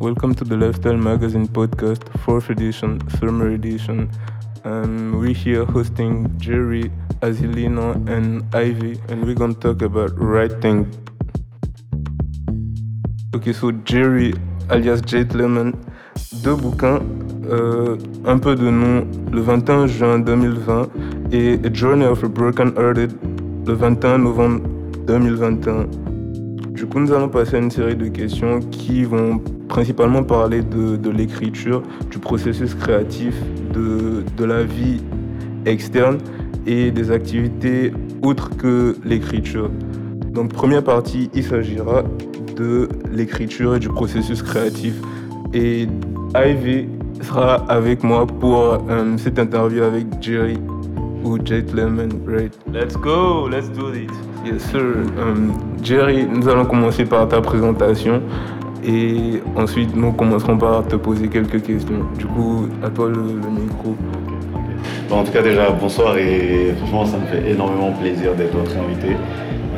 Welcome to the Lifestyle Magazine podcast, 4th edition, summer edition. Um, we're here hosting Jerry, Azilino, and Ivy, and we're gonna talk about writing. Ok, so Jerry, alias Jade Lemon, deux bouquins, euh, un peu de nom, le 21 juin 2020 et A Journey of a Broken Hearted, le 21 novembre 2021. Du coup, nous allons passer à une série de questions qui vont principalement parler de, l'écriture, du processus créatif, de, de la vie externe et des activités autres que l'écriture. Donc, première partie, il s'agira de l'écriture et du processus créatif. Et Ivy sera avec moi pour euh, cette interview avec Jerry ou Jade Lemon, right? Let's go, let's do it. Yes, sir. Um, Jerry, nous allons commencer par ta présentation et ensuite nous commencerons par te poser quelques questions. Du coup, à toi le, micro. Bon, en tout cas, déjà, bonsoir et franchement, ça me fait énormément plaisir d'être votre invité.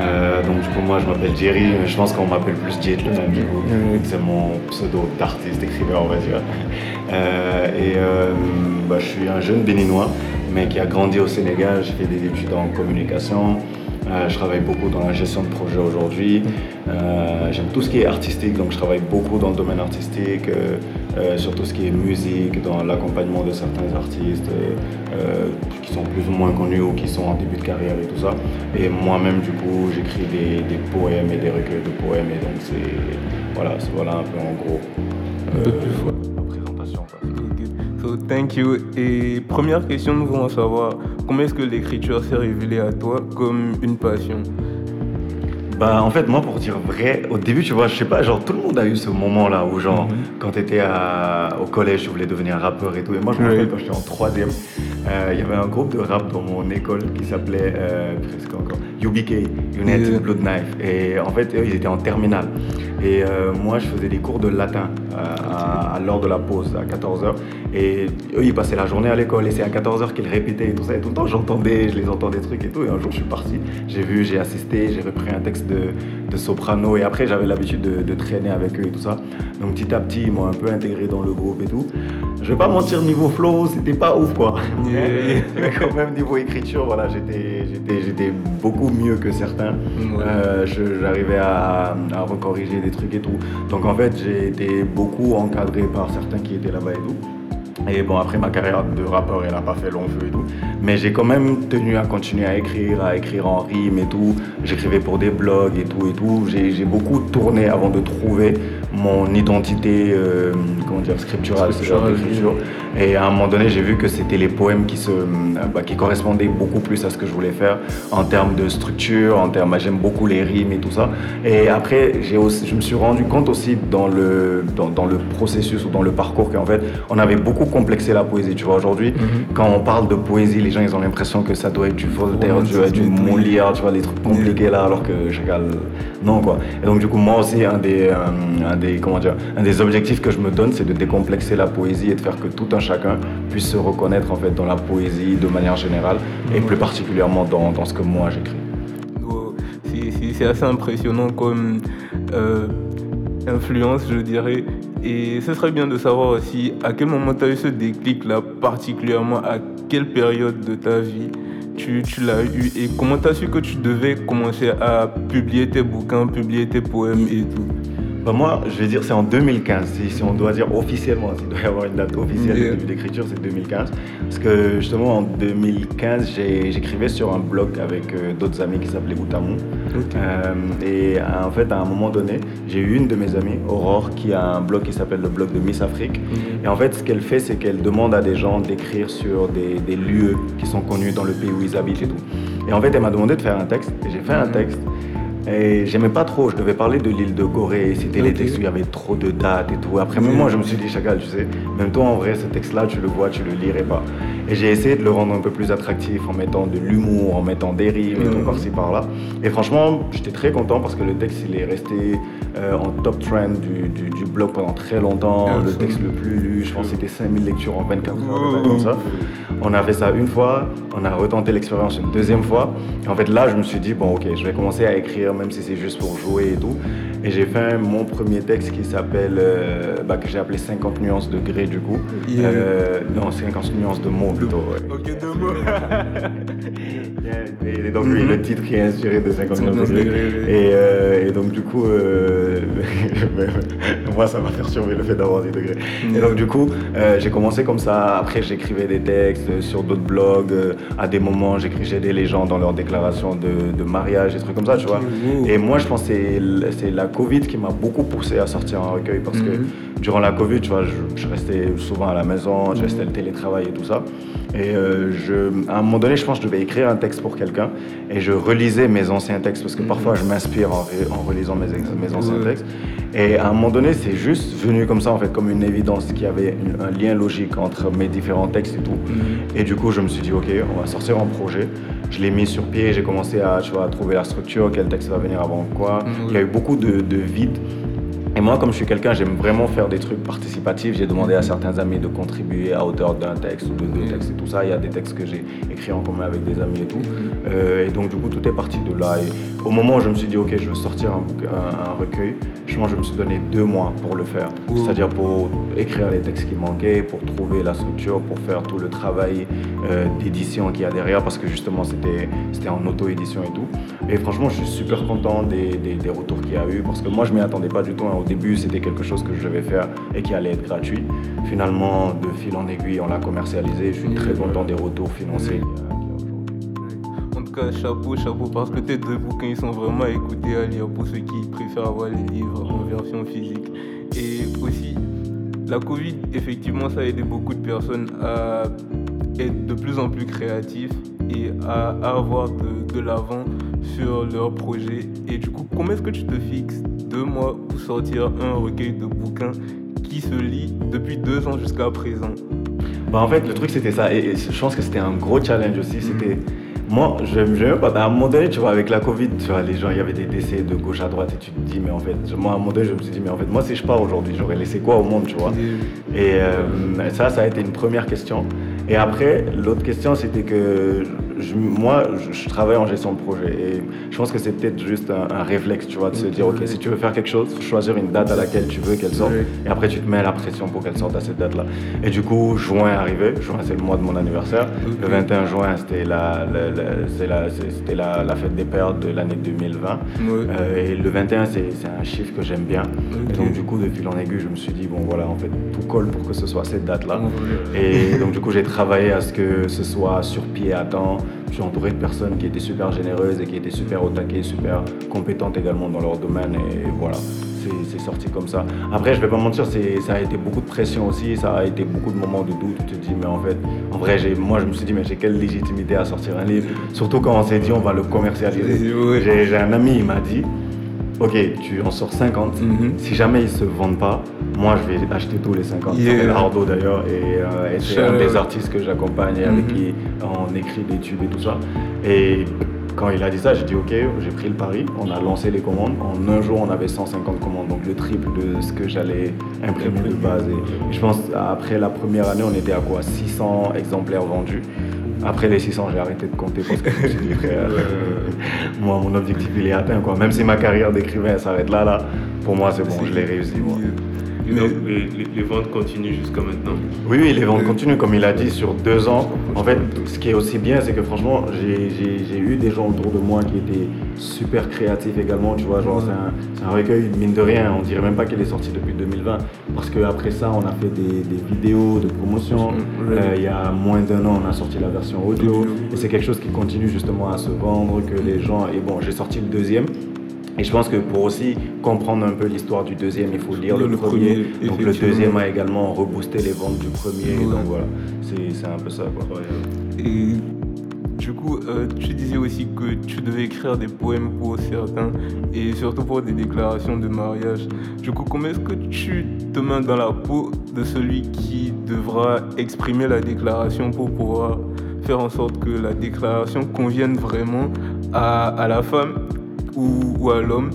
Euh, donc, du coup, moi, je m'appelle Jerry. Je pense qu'on m'appelle plus Jet le même, du coup. C'est mon pseudo d'artiste, écrivain, on va dire. Euh, et euh, bah, je suis un jeune béninois, mais qui a grandi au Sénégal. J'ai fait des études en communication. Euh, je travaille beaucoup dans la gestion de projet aujourd'hui. Euh, j'aime tout ce qui est artistique, donc je travaille beaucoup dans le domaine artistique, euh, sur tout ce qui est musique, dans l'accompagnement de certains artistes qui sont plus ou moins connus ou qui sont en début de carrière et tout ça. Et moi-même, du coup, j'écris des, des, poèmes et des recueils de poèmes. Et donc, c'est voilà, voilà un peu en gros. Thank you. Et première question, nous voulons savoir comment est-ce que l'écriture s'est révélée à toi comme une passion? Bah, en fait, moi, pour dire vrai, au début, tu vois, je sais pas, genre, tout le monde a eu ce moment-là où, genre, mhm. quand tu étais au collège, tu voulais devenir rappeur et tout. Et moi, je me rappelle quand j'étais en troisième, il y avait un groupe de rap dans mon école qui s'appelait, euh, presque encore, UBK, United Blood Knife. Et en fait, eux, ils étaient en terminale. Et euh, moi, je faisais des cours de latin à, l'heure de la pause, à 14h. Et eux, ils passaient la journée à l'école. Et c'est à 14h qu'ils répétaient et tout ça. Et tout le temps, j'entendais, je les entendais des trucs et tout. Et un jour, je suis parti. J'ai vu, j'ai assisté, j'ai repris un texte de, de soprano. Et après, j'avais l'habitude de, de, traîner avec eux et tout ça. Donc, petit à petit, ils m'ont un peu intégré dans le groupe et tout. Je vais pas mentir, niveau flow, c'était pas ouf, quoi. Mais quand même, niveau écriture, voilà, j'étais beaucoup mieux que certains. Euh, j'arrivais à, à recorriger des trucs et tout. Donc, en fait, j'ai été beaucoup encadré par certains qui étaient là-bas et tout. Et bon, après ma carrière de rappeur, elle n'a pas fait long feu et tout. Mais j'ai quand même tenu à continuer à écrire, à écrire en rime et tout. J'écrivais pour des blogs et tout et tout. J'ai beaucoup tourné avant de trouver mon identité, euh, comment dire, scripturale, Et à un moment donné, j'ai vu que c'était les poèmes qui, se, bah, qui correspondaient beaucoup plus à ce que je voulais faire en termes de structure, en termes, j'aime beaucoup les rimes et tout ça. Et après, aussi, je me suis rendu compte aussi dans le, dans, dans le processus ou dans le parcours qu'en fait, on avait beaucoup complexé la poésie. Tu vois, aujourd'hui, mhm. quand on parle de poésie, les gens, ils ont l'impression que ça doit être du Voltaire, du, du Molière, tu vois, des trucs compliqués là, alors que Chagall, non, quoi. Et donc, du coup, moi aussi, un des, un des, comment dire, un des objectifs que je me donne, c'est de décomplexer la poésie et de faire que tout un chacun puisse se reconnaître en fait dans la poésie de manière générale et plus particulièrement dans, dans ce que moi j'écris. C'est assez impressionnant comme euh, influence, je dirais. Et ce serait bien de savoir aussi à quel moment tu as eu ce déclic-là, particulièrement à quelle période de ta vie tu, l'as eu et comment tu as su que tu devais commencer à publier tes bouquins, publier tes poèmes et tout? Bah, moi, je vais dire c'est en 2015, si, on doit dire officiellement, s'il doit y avoir une date officielle de début d'écriture, c'est 2015. Parce que justement en 2015, j'écrivais sur un blog avec euh, d'autres amis qui s'appelait Outamou. Euh, et en fait, à un moment donné, j'ai eu une de mes amies, Aurore, qui a un blog qui s'appelle le blog de Miss Afrique. Mhm. Et en fait, ce qu'elle fait, c'est qu'elle demande à des gens d'écrire sur des, des, lieux qui sont connus dans le pays où ils habitent et tout. Et en fait, elle m'a demandé de faire un texte. Et j'ai fait un mhm. texte. Et j'aimais pas trop, je devais parler de l'île de Gorée, c'était les textes où il y avait trop de dates et tout. Après, même moi, je me suis dit, Chagall, tu sais, même toi, en vrai, ce texte-là, tu le vois, tu le lirais pas. Et j'ai essayé de le rendre un peu plus attractif en mettant de l'humour, en mettant des rimes et tout par-ci par-là. Et franchement, j'étais très content parce que le texte, il est resté euh, en top trend du, du, blog pendant très longtemps. le texte le plus lu, je pense que c'était 5000 lectures en 24 heures, comme ça. On a fait ça une fois, on a retenté l'expérience une deuxième fois. Et en fait, là, je me suis dit, bon, ok, je vais commencer à écrire, même si c'est juste pour jouer et tout. Et j'ai fait mon premier texte qui s'appelle, euh, bah, que j'ai appelé 50 nuances de gré du coup. Euh, non, 50 nuances de mots plutôt. Ok, de mots. et, donc le titre qui est inspiré de 50 nuances de gré. Et, donc du coup, moi ça m'a perturbé le fait d'avoir des degrés. Et donc du coup, j'ai commencé comme ça. Après, j'écrivais des textes sur d'autres blogs. à des moments, j'aidais les gens dans leurs déclarations de, de mariage, des trucs comme ça, tu vois. Et moi, je pense que c'est la Covid qui m'a beaucoup poussé à sortir un recueil parce que mhm. Durant la Covid, tu vois, je, restais souvent à la maison, je restais le télétravail et tout ça. Et euh, je, à un moment donné, je pense que je devais écrire un texte pour quelqu'un et je relisais mes anciens textes parce que parfois je m'inspire en, relisant mes, mes anciens textes. Et à un moment donné, c'est juste venu comme ça, en fait, comme une évidence qu'il y avait un lien logique entre mes différents textes et tout. Mhm. Et du coup, je me suis dit, ok, on va sortir un projet. Je l'ai mis sur pied, j'ai commencé à, tu vois, à trouver la structure, quel texte va venir avant quoi. Mhm. Il y a eu beaucoup de, de vide. Et moi, comme je suis quelqu'un, j'aime vraiment faire des trucs participatifs. J'ai demandé à certains amis de contribuer à hauteur d'un texte ou de deux textes et tout ça. Il y a des textes que j'ai écrits en commun avec des amis et tout. Euh, et donc, du coup, tout est parti de là. Et au moment où je me suis dit, OK, je veux sortir un, un, recueil, je pense que je me suis donné deux mois pour le faire. C'est-à-dire pour écrire les textes qui manquaient, pour trouver la structure, pour faire tout le travail euh, d'édition qu'il y a derrière, parce que justement, c'était en auto-édition et tout. Et franchement, je suis super content des, des, retours qu'il y a eu, parce que moi, je m'y attendais pas du tout. Hein. Au début, c'était quelque chose que je devais faire et qui allait être gratuit. Finalement, de fil en aiguille, on l'a commercialisé. Je suis très content des retours financiers En tout cas, chapeau, chapeau, parce que tes deux bouquins, ils sont vraiment à écouter, à lire pour ceux qui préfèrent avoir les livres en version physique. Et aussi, la Covid, effectivement, ça a aidé beaucoup de personnes à être de plus en plus créatifs et à, avoir de, de l'avant sur leur projet. Et du coup, comment est-ce que tu te fixes deux mois pour sortir un recueil de bouquins qui se lit depuis deux ans jusqu'à présent bah En fait, le truc, c'était ça. Et, je pense que c'était un gros challenge aussi. C'était. Moi, je n'aime pas. À un moment donné, tu vois, avec la Covid, tu vois, les gens, il y avait des décès de gauche à droite et tu te dis, mais en fait, moi, à un moment donné, je me suis dit, mais en fait, moi, si je pars aujourd'hui, j'aurais laissé quoi au monde, tu vois? Et euh, ça, ça a été une première question. Et après, l'autre question, c'était que moi, je, travaille en gestion de projet et je pense que c'est peut-être juste un, réflexe, tu vois, de se dire, ok, si tu veux faire quelque chose, choisir une date à laquelle tu veux qu'elle sorte et après tu te mets la pression pour qu'elle sorte à cette date-là. Et du coup, juin est arrivé, juin c'est le mois de mon anniversaire. Le 21 juin, c'était la, la, la, fête des pères de l'année 2020. Euh, et le 21, c'est un chiffre que j'aime bien. Et donc, du coup, de fil en aiguille, je me suis dit, bon, voilà, en fait, tout colle pour que ce soit cette date-là. Et donc, du coup, j'ai travaillé à ce que ce soit sur pied à temps. Je suis entouré de personnes qui étaient super généreuses et qui étaient super au taquet, super compétentes également dans leur domaine. Et voilà, c'est sorti comme ça. Après, je vais pas mentir, ça a été beaucoup de pression aussi, ça a été beaucoup de moments de doute. Tu te dis, mais en fait, en vrai, moi je me suis dit, mais j'ai quelle légitimité à sortir un livre? Surtout quand on s'est dit, on va le commercialiser. J'ai un ami, il m'a dit, ok, tu en sors 50. Mhm. Si jamais ils se vendent pas, moi je vais acheter tous les 50. Yeah. Ardo d'ailleurs, et, euh, c'est un des artistes que j'accompagne et avec mhm. qui on écrit des tubes et tout ça. Et quand il a dit ça, j'ai dit ok, j'ai pris le pari, on a lancé les commandes. En un jour, on avait 150 commandes, donc le triple de ce que j'allais imprimer de base. Et je pense après la première année, on était à quoi? 600 exemplaires vendus. Après les 600, j'ai arrêté de compter parce que je me suis dit, moi, mon objectif, il est atteint. Quoi. Même si ma carrière d'écrivain s'arrête là, là, pour moi, c'est bon, je l'ai réussi. Moi. Donc, les, ventes continuent jusqu'à maintenant Oui, oui, les ventes continuent. Comme il a dit, sur deux ans. En fait, ce qui est aussi bien, c'est que franchement, j'ai eu des gens autour de moi qui étaient super créatifs également. Tu vois, genre, c'est un, un, recueil, mine de rien. On dirait même pas qu'il est sorti depuis 2020. Parce qu'après ça, on a fait des, vidéos de promotion. Euh, il y a moins d'un an, on a sorti la version audio. Et c'est quelque chose qui continue justement à se vendre, que les gens... Et bon, j'ai sorti le deuxième. Et je pense que pour aussi comprendre un peu l'histoire du deuxième, il faut lire le, premier. Donc le deuxième a également reboosté les ventes du premier. Donc voilà, c'est un peu ça. Quoi. Et du coup, euh, tu disais aussi que tu devais écrire des poèmes pour certains et surtout pour des déclarations de mariage. Du coup, comment est-ce que tu te mets dans la peau de celui qui devra exprimer la déclaration pour pouvoir faire en sorte que la déclaration convienne vraiment à, la femme? Ou, à l'homme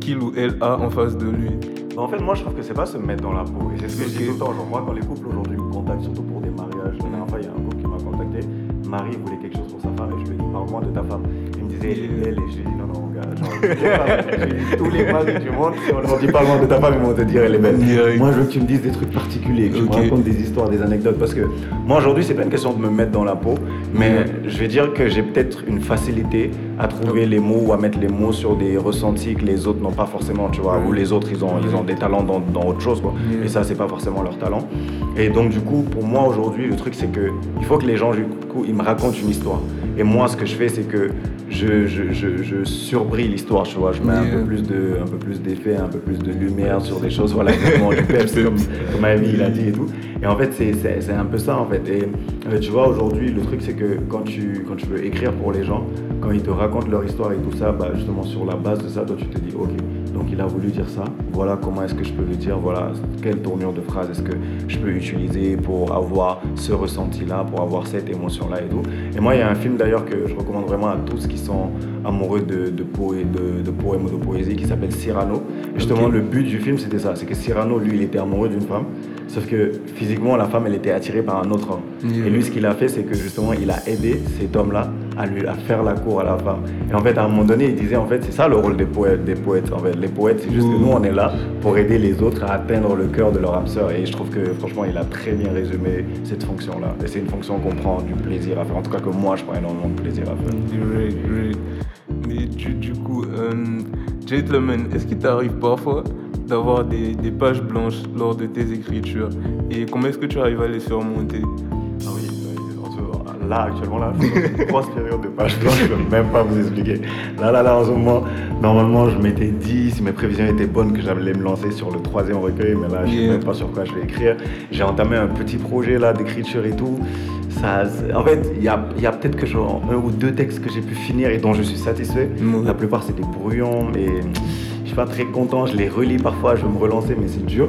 qu'il ou elle a en face de lui En fait, moi, je trouve que c'est pas se mettre dans la peau. Et c'est ce que je dis tout le temps. Genre, moi, quand les couples aujourd'hui me contactent, surtout pour des mariages, la dernière fois, il y a un couple qui m'a contacté. Marie voulait quelque chose pour sa femme et je lui ai dit, parle-moi de ta femme. Il me disait, elle et je lui ai dit, non, non, gars. Genre, tous les que tu montres. Si on dit pas loin de ta femme, ils vont te dire elle est belle. Moi, je veux que tu me dises des trucs particuliers, que tu me racontes des histoires, des anecdotes. Parce que moi, aujourd'hui, c'est pas une question de me mettre dans la peau, mais je vais dire que j'ai peut-être une facilité à trouver les mots ou à mettre les mots sur des ressentis que les autres n'ont pas forcément, tu vois. Ou les autres, ils ont, ils ont des talents dans, dans autre chose, quoi. Et ça, c'est pas forcément leur talent. Et donc, du coup, pour moi, aujourd'hui, le truc, c'est que il faut que les gens, du coup, ils me racontent une histoire. Et moi, ce que je fais, c'est que je, je, je, l'histoire, tu vois. Je mets un peu plus de, un peu plus d'effets, un peu plus de lumière sur des choses, voilà, exactement, du peps, comme, comme Amy il a dit et tout. Et en fait, c'est un peu ça, en fait. Et euh, tu vois, aujourd'hui, le truc, c'est que quand tu, quand tu veux écrire pour les gens, quand ils te racontent leur histoire et tout ça, bah, justement, sur la base de ça, toi, tu te dis, ok, donc il a voulu dire ça, voilà comment est-ce que je peux le dire, voilà quelle tournure de phrase est-ce que je peux utiliser pour avoir ce ressenti-là, pour avoir cette émotion-là et tout. Et moi, il y a un film d'ailleurs que je recommande vraiment à tous qui sont amoureux de, de, de, de poèmes ou de poésie qui s'appelle Cyrano. Et justement, le but du film, c'était ça, c'est que Cyrano, lui, il était amoureux d'une femme. Sauf que physiquement, la femme, elle était attirée par un autre homme. Et lui, ce qu'il a fait, c'est que justement, il a aidé cet homme-là à lui à faire la cour à la femme. Et en fait, à un moment donné, il disait, en fait, c'est ça le rôle des poètes. Des poètes. En fait, les poètes, c'est juste que nous, on est là pour aider les autres à atteindre le cœur de leur âme sœur. Et je trouve que, franchement, il a très bien résumé cette fonction-là. Et c'est une fonction qu'on prend du plaisir à faire. En tout cas, que moi, je prends énormément de plaisir à faire. Great, du, du coup, um, Gentleman, est-ce qu'il t'arrive parfois d'avoir des, des, pages blanches lors de tes écritures Et comment est-ce que tu arrives à les surmonter? Ah oui, là actuellement là, une grosse période de pages blanches, je ne peux même pas vous expliquer. Là, là, là, en ce moment, normalement, je m'étais dit, si mes prévisions étaient bonnes, que j'allais me lancer sur le troisième recueil, mais là, je ne sais même pas sur quoi je vais écrire. J'ai entamé un petit projet là d'écriture et tout. Ça, en fait, il y a, y a peut-être que genre un ou deux textes que j'ai pu finir et dont je suis satisfait. La plupart, c'est des brouillons, suis pas très content. Je les relis parfois, je veux me relancer, mais c'est dur.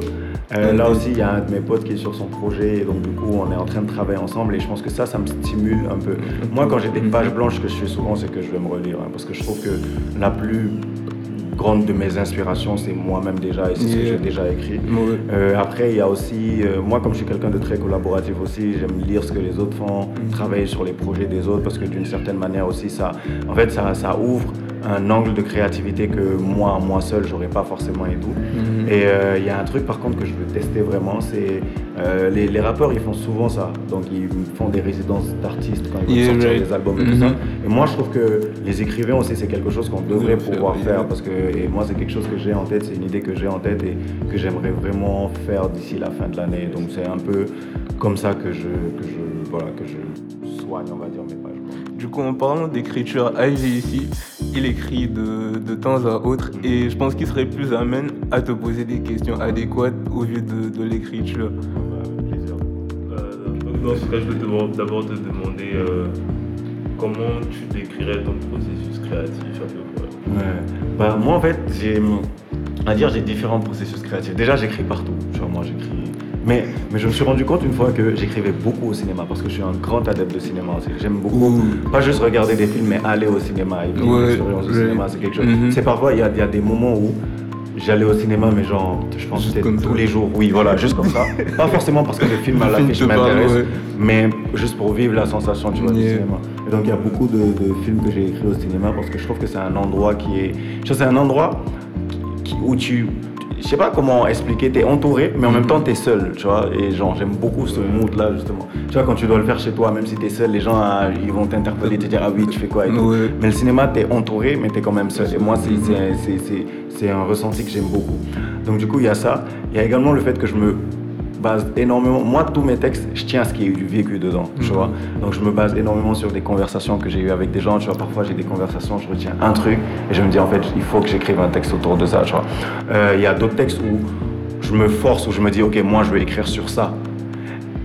Euh, là aussi, il y a un de mes potes qui est sur son projet, et donc du coup, on est en train de travailler ensemble, et je pense que ça, ça me stimule un peu. Moi, quand j'ai des pages blanches, ce que je fais souvent, c'est que je vais me relire, hein, parce que je trouve que la plus grande de mes inspirations, c'est moi-même déjà, et c'est ce que j'ai déjà écrit. Euh, après, il y a aussi, euh, moi, comme je suis quelqu'un de très collaboratif aussi, j'aime lire ce que les autres font, travailler sur les projets des autres, parce que d'une certaine manière aussi, ça, en fait, ça, ça ouvre un angle de créativité que moi, moi seul, j'aurais pas forcément et tout. Mhm. Et il y a un truc par contre que je veux tester vraiment, c'est euh, les, les, rappeurs, ils font souvent ça. Donc ils font des résidences d'artistes quand ils vont Yeah, sortir right. des albums et tout Mhm. ça. Et moi, je trouve que les écrivains aussi, c'est quelque chose qu'on devrait pouvoir faire, parce que et moi, c'est quelque chose que j'ai en tête, c'est une idée que j'ai en tête et que j'aimerais vraiment faire d'ici la fin de l'année. Donc c'est un peu comme ça que je, que je, voilà, que je soigne, on va dire, mes pages. Du coup, en parlant d'écriture, Ivy ici, il écrit de, de temps à autre et je pense qu'il serait plus amène à te poser des questions adéquates au vu de, de l'écriture. Plaisir. Euh, dans ce cas, je vais d'abord- te demander euh, comment tu décrirais ton processus créatif à peu près. Ouais. Bah, moi, en fait, j'ai. À dire, j'ai différents processus créatifs. Déjà, j'écris partout. Tu vois, moi, j'écris. Mais, mais je me suis rendu compte une fois que j'écrivais beaucoup au cinéma parce que je suis un grand adepte de cinéma aussi. J'aime beaucoup, Ouh. pas juste regarder des films, mais aller au cinéma et vivre Ouais, l'expérience du cinéma, c'est quelque chose. Mhm. C'est parfois, il y a, il y a des moments où j'allais au cinéma, mais genre, je pense Juste peut-être comme tous ça. les jours. Oui, voilà, juste comme ça. pas forcément parce que le film à l'affiche m'intéresse, ouais. mais juste pour vivre la sensation tu vois, du cinéma. Et donc il y a beaucoup de, de films que j'ai écrits au cinéma parce que je trouve que c'est un endroit qui est. Je c'est un endroit qui- où tu. Je sais pas comment expliquer, t'es entouré, mais en même temps t'es seul, tu vois. Et genre, j'aime beaucoup ce mood-là, justement. Tu vois, quand tu dois le faire chez toi, même si t'es seul, les gens, ah, ils vont t'interpeller, te dire, ah oui, tu fais quoi et tout. Ouais. Mais le cinéma, t'es entouré, mais t'es quand même seul. Et moi, c'est c'est un ressenti que j'aime beaucoup. Donc, du coup, il y a ça. Il y a également le fait que je me base énormément. Moi, tous mes textes, je tiens à ce ait eu du vécu dedans, tu Mhm. vois. Donc, je me base énormément sur des conversations que j'ai eues avec des gens. Tu vois, parfois, j'ai des conversations, je retiens un truc et je me dis, en fait, il faut que j'écrive un texte autour de ça, tu vois. Euh, Il y a d'autres textes où je me force, où je me dis, ok, moi, je vais écrire sur ça.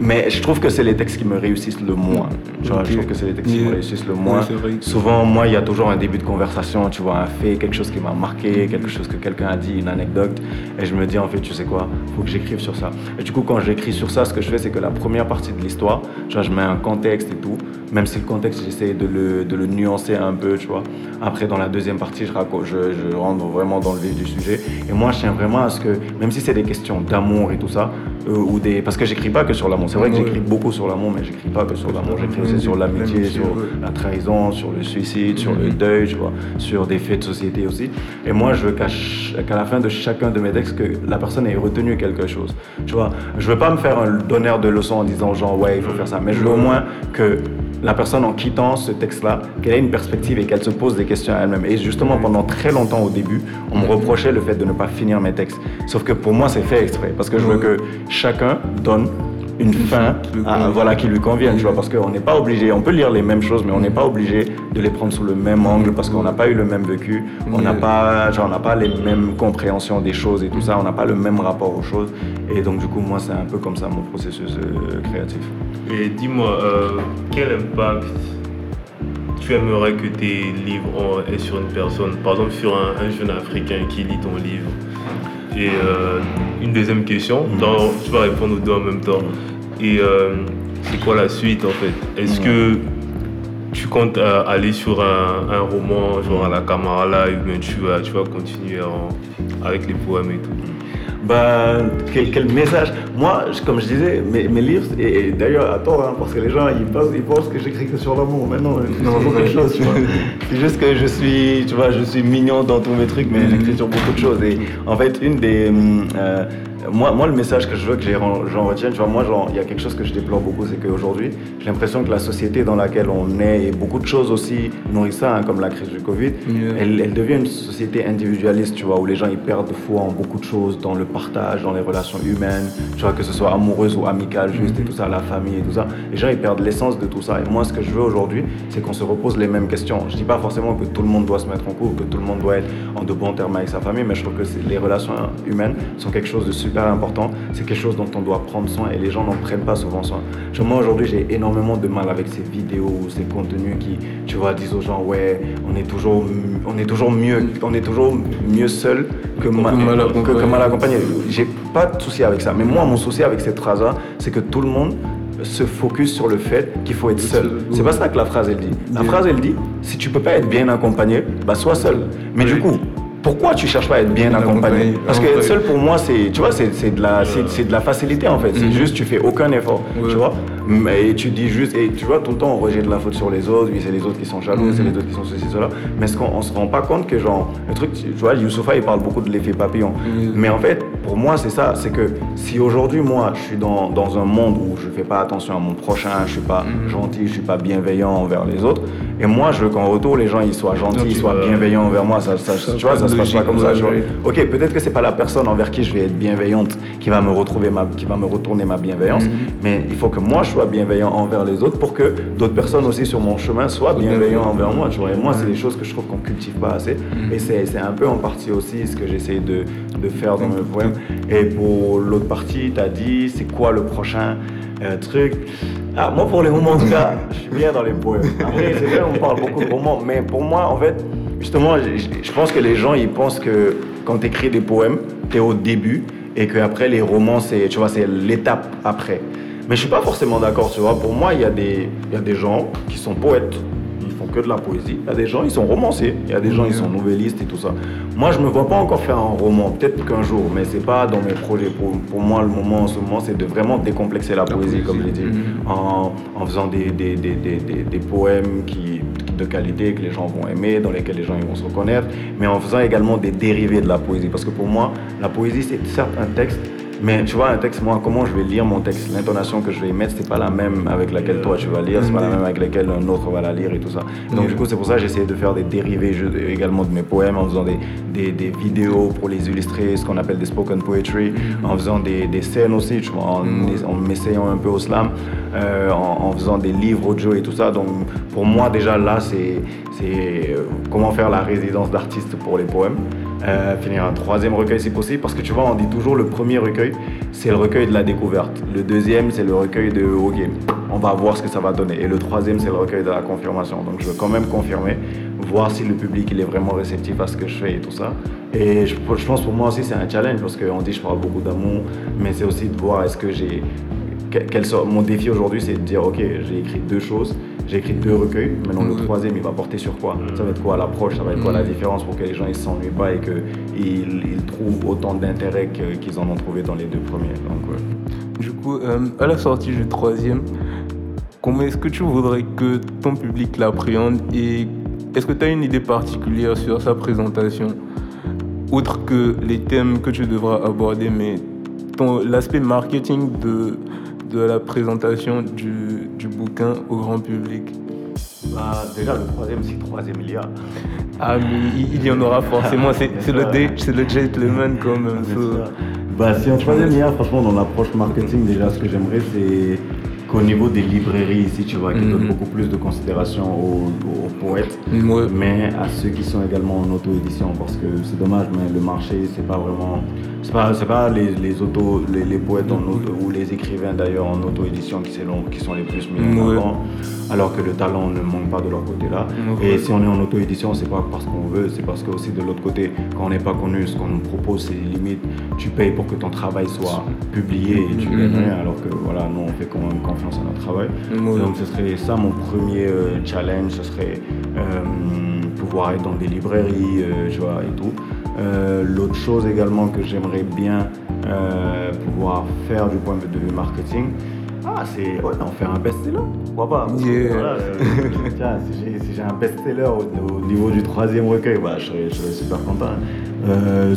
Mais je trouve que c'est les textes qui me réussissent le moins. Tu vois, je trouve que c'est les textes qui me réussissent le moins. Souvent, moi, il y a toujours un début de conversation, tu vois, un fait, quelque chose qui m'a marqué, quelque chose que quelqu'un a dit, une anecdote. Et je me dis, en fait, tu sais quoi, faut que j'écrive sur ça. Et du coup, quand j'écris sur ça, ce que je fais, c'est que la première partie de l'histoire, vois, je mets un contexte et tout. Même si le contexte, j'essaie de le, de le nuancer un peu, tu vois. Après, dans la deuxième partie, je, raconte, je, je rentre vraiment dans le vif du sujet. Et moi, je tiens vraiment à ce que, même si c'est des questions d'amour et tout ça, euh, ou des parce que j'écris pas que sur l'amour. C'est vrai que j'écris beaucoup sur l'amour, mais j'écris pas que sur l'amour. J'écris aussi sur l'amitié, sur la trahison, sur le suicide, sur le deuil, tu vois, sur des faits de société aussi. Et moi, je veux qu'à la fin de chacun de mes textes, que la personne ait retenu quelque chose. Tu vois, je veux pas me faire un donneur de leçons en disant genre ouais, il faut faire ça, mais je veux au moins que la personne en quittant ce texte-là, qu'elle ait une perspective et qu'elle se pose des questions à elle-même. Et justement, pendant très longtemps au début, on me reprochait le fait de ne pas finir mes textes. Sauf que pour moi, c'est fait exprès, parce que je veux que chacun donne une fin voilà, qui lui convienne, tu vois, parce qu'on n'est pas obligé, on peut lire les mêmes choses, mais on n'est pas obligé de les prendre sous le même angle parce qu'on n'a pas eu le même vécu, on n'a pas, genre, on pas les mêmes compréhensions des choses et tout ça, on n'a pas le même rapport aux choses. Et donc, du coup, moi, c'est un peu comme ça mon processus euh, créatif. Et dis-moi, euh, quel impact tu aimerais que tes livres aient sur une personne, par exemple sur un, jeune Africain qui lit ton livre Et euh, une deuxième question, dans, tu vas répondre aux deux en même temps. Et euh, c'est quoi la suite en fait? Est-ce que tu comptes aller sur un, roman, genre à la Live, mais tu vas, tu vas continuer avec les poèmes et tout? Bah, quel, message? Moi, comme je disais, mes, mes livres, et, d'ailleurs, attends, hein, parce que les gens, ils pensent, ils pensent que j'écris que sur l'amour. Mais non, de choses, tu vois. C'est juste que je suis, tu vois, je suis mignon dans tous mes trucs, mais j'écris sur beaucoup de choses. Et en fait, une des. Euh, moi, moi, le message que je veux que j'en retienne, tu vois, moi, il y a quelque chose que je déplore beaucoup, c'est qu'aujourd'hui, j'ai l'impression que la société dans laquelle on est, et beaucoup de choses aussi nourrissent ça, hein, comme la crise du Covid, elle, elle, devient une société individualiste, tu vois, où les gens, ils perdent foi en beaucoup de choses, dans le partage, dans les relations humaines, tu vois, que ce soit amoureuses ou amicales, juste, et tout ça, la famille et tout ça. Les gens, ils perdent l'essence de tout ça. Et moi, ce que je veux aujourd'hui, c'est qu'on se repose les mêmes questions. Je dis pas forcément que tout le monde doit se mettre en couple, que tout le monde doit être en de bons termes avec sa famille, mais je trouve que les relations humaines sont quelque chose de super important. C'est quelque chose dont on doit prendre soin et les gens n'en prennent pas souvent soin. moi aujourd'hui j'ai énormément de mal avec ces vidéos, ces contenus qui, tu vois, disent aux gens ouais, on est toujours, on est toujours mieux, on est toujours mieux seul que, mal, accompagné. J'ai pas de souci avec ça. Mais moi mon souci avec cette phrase-là, c'est que tout le monde se focus sur le fait qu'il faut être seul. C'est pas ça que la phrase elle dit. La phrase elle dit si tu peux pas être bien accompagné, bah sois seul. Mais du coup, pourquoi tu cherches pas à être bien accompagné Parce que être seul pour moi, c'est, tu vois, c'est, de la, c'est, de la facilité en fait. C'est mhm. juste, tu fais aucun effort, tu vois. Et tu dis juste, et tu vois, tout le temps on rejette la faute sur les autres, oui, c'est les autres qui sont jaloux, c'est les mhm. autres qui sont ceci, cela. Mais est-ce qu'on se rend pas compte que, genre, le truc, tu vois, Youssoufa, il parle beaucoup de l'effet papillon. Mais en fait, pour moi, c'est ça, c'est que si aujourd'hui, moi, je suis dans, dans, un monde où je fais pas attention à mon prochain, je suis pas mhm. gentil, je suis pas bienveillant envers les autres, et moi, je veux qu'en retour, les gens, ils soient gentils, ils soient bienveillants envers moi, ça, ça, tu vois, ça se passe pas comme ça, Ok, peut-être que c'est pas la personne envers qui je vais être bienveillante qui va me retrouver ma, qui va me retourner ma bienveillance, mhm. mais il faut que moi, je sois bienveillant envers les autres pour que d'autres personnes aussi sur mon chemin soient bienveillants envers moi, tu vois. Et moi, c'est des choses que je trouve qu'on cultive pas assez, mhm. et c'est un peu en partie aussi ce que j'essaie de, de faire dans mes poèmes. Et pour l'autre partie, tu as dit, c'est quoi le prochain euh, truc? Ah, Moi, pour les moments, en tout cas, je suis bien dans les poèmes. Après, c'est vrai, on parle beaucoup de romans, mais pour moi, en fait, justement, je, pense que les gens, ils pensent que quand tu écris des poèmes, tu es au début et qu'après, les romans, c'est, tu vois, c'est l'étape après. Mais je suis pas forcément d'accord, tu vois. Pour moi, il y, a des, y a des gens qui sont poètes, que de la poésie. Il y a des gens, ils sont romanciers. Il y a des gens, ils sont nouvellistes et tout ça. Moi, je me vois pas encore faire un roman. Peut-être qu'un jour, mais c'est pas dans mes projets. Pour, pour, moi, le moment en ce moment, c'est de vraiment décomplexer la, poésie, comme je l'ai dit, mhm. en, en, faisant des, des, des, des, poèmes qui, de qualité que les gens vont aimer, dans lesquels les gens ils vont se reconnaître, mais en faisant également des dérivés de la poésie. Parce que pour moi, la poésie, c'est certes un texte, mais tu vois, un texte, moi, comment je vais lire mon texte? L'intonation que je vais y mettre, c'est pas la même avec laquelle toi tu vas lire, c'est pas la même avec laquelle un autre va la lire et tout ça. Donc, du coup, c'est pour ça que j'essaie de faire des dérivés également de mes poèmes en faisant des, des, des vidéos pour les illustrer, ce qu'on appelle des spoken poetry, mm-hmm. en faisant des, des scènes aussi, tu vois, en, m'essayant un peu au slam, euh, en, faisant des livres audio et tout ça. Donc, pour moi, déjà là, c'est euh, comment faire la résidence d'artiste pour les poèmes. Euh, finir un troisième recueil si possible, parce que tu vois, on dit toujours le premier recueil, c'est le recueil de la découverte. Le deuxième, c'est le recueil de OK, on va voir ce que ça va donner. Et le troisième, c'est le recueil de la confirmation. Donc je veux quand même confirmer, voir si le public il est vraiment réceptif à ce que je fais et tout ça. Et je, pense pour moi aussi, c'est un challenge, parce qu'on dit je parle beaucoup d'amour, mais c'est aussi de voir est-ce que j'ai. Quel, mon défi aujourd'hui, c'est de dire OK, j'ai écrit deux choses j'ai écrit deux recueils. Maintenant, le troisième, il va porter sur quoi? Ça va être quoi l'approche? Ça va être quoi la différence pour que les gens ne s'ennuient pas et qu'ils ils trouvent autant d'intérêt qu'ils en ont trouvé dans les deux premiers? Donc, Du coup, euh, à la sortie du troisième, comment est-ce que tu voudrais que ton public l'appréhende et est-ce que tu as une idée particulière sur sa présentation? Outre que les thèmes que tu devras aborder, mais l'aspect marketing de, de la présentation du bouquin au grand public bah, Déjà, le troisième, c'est troisième il y a. Ah, mais il, y en aura forcément. C'est le, le gentleman quand même. Bah, si un troisième il y a, franchement, dans l'approche marketing, déjà, ce que j'aimerais, c'est qu'au niveau des librairies ici, tu vois, qui donnent mhm. beaucoup plus de considération aux, poètes, mais à ceux qui sont également en auto-édition, parce que c'est dommage, mais le marché, c'est pas vraiment. C'est pas, pas les, les, auto, les, poètes en auto, ou les écrivains d'ailleurs en auto-édition qui, qui sont les plus mis en avant alors que le talent ne manque pas de leur côté là. Et si on est en auto-édition, c'est pas parce qu'on veut, c'est parce que aussi de l'autre côté, quand on n'est pas connu, ce qu'on nous propose, c'est limite, tu payes pour que ton travail soit publié et tu gagnes rien, alors que voilà, nous on fait quand même confiance à notre travail. Donc ce serait ça mon premier euh, challenge, ce serait euh, pouvoir être dans des librairies, euh, tu vois, et tout. L'autre chose également que j'aimerais bien pouvoir faire du point de vue marketing, ah, c'est. Ouais, on fait un best-seller. Pourquoi pas euh, tiens, si j'ai un best-seller au, niveau du troisième recueil, bah, je, serais, super content. Euh,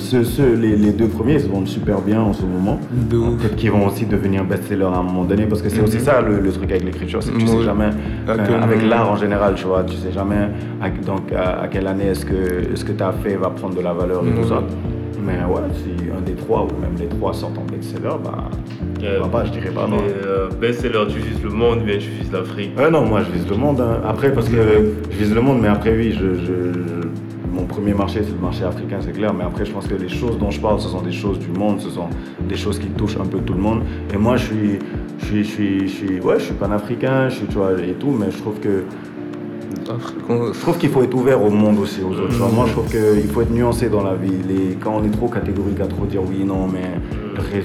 les, deux premiers se vendent super bien en ce moment. Peut-être qu'ils vont aussi devenir best-seller à un moment donné, parce que c'est aussi mhm. ça le, truc avec l'écriture, c'est que tu sais jamais, euh, avec l'art en général, tu vois, tu sais jamais à, donc, à, quelle année est-ce que ce que tu as fait va prendre de la valeur et tout ça. Mais ouais, si un des trois ou même les trois sortent en best-seller, bah. Euh, je dirais pas. Mais euh, best-seller, tu vises le monde ou bien tu vises l'Afrique? Euh, Non, moi je vise le monde. Hein. Après, parce que je vise le monde, mais après, oui, je, mon premier marché, c'est le marché africain, c'est clair. Mais après, je pense que les choses dont je parle, ce sont des choses du monde, ce sont des choses qui touchent un peu tout le monde. Et moi, je suis, je suis, je suis, je suis, ouais, je suis panafricain, je suis, tu vois, et tout, mais je trouve que je trouve qu'il faut être ouvert au monde aussi, aux autres. moi, je trouve qu'il faut être nuancé dans la vie. Les, quand on est trop catégorique à trop dire oui, non, mais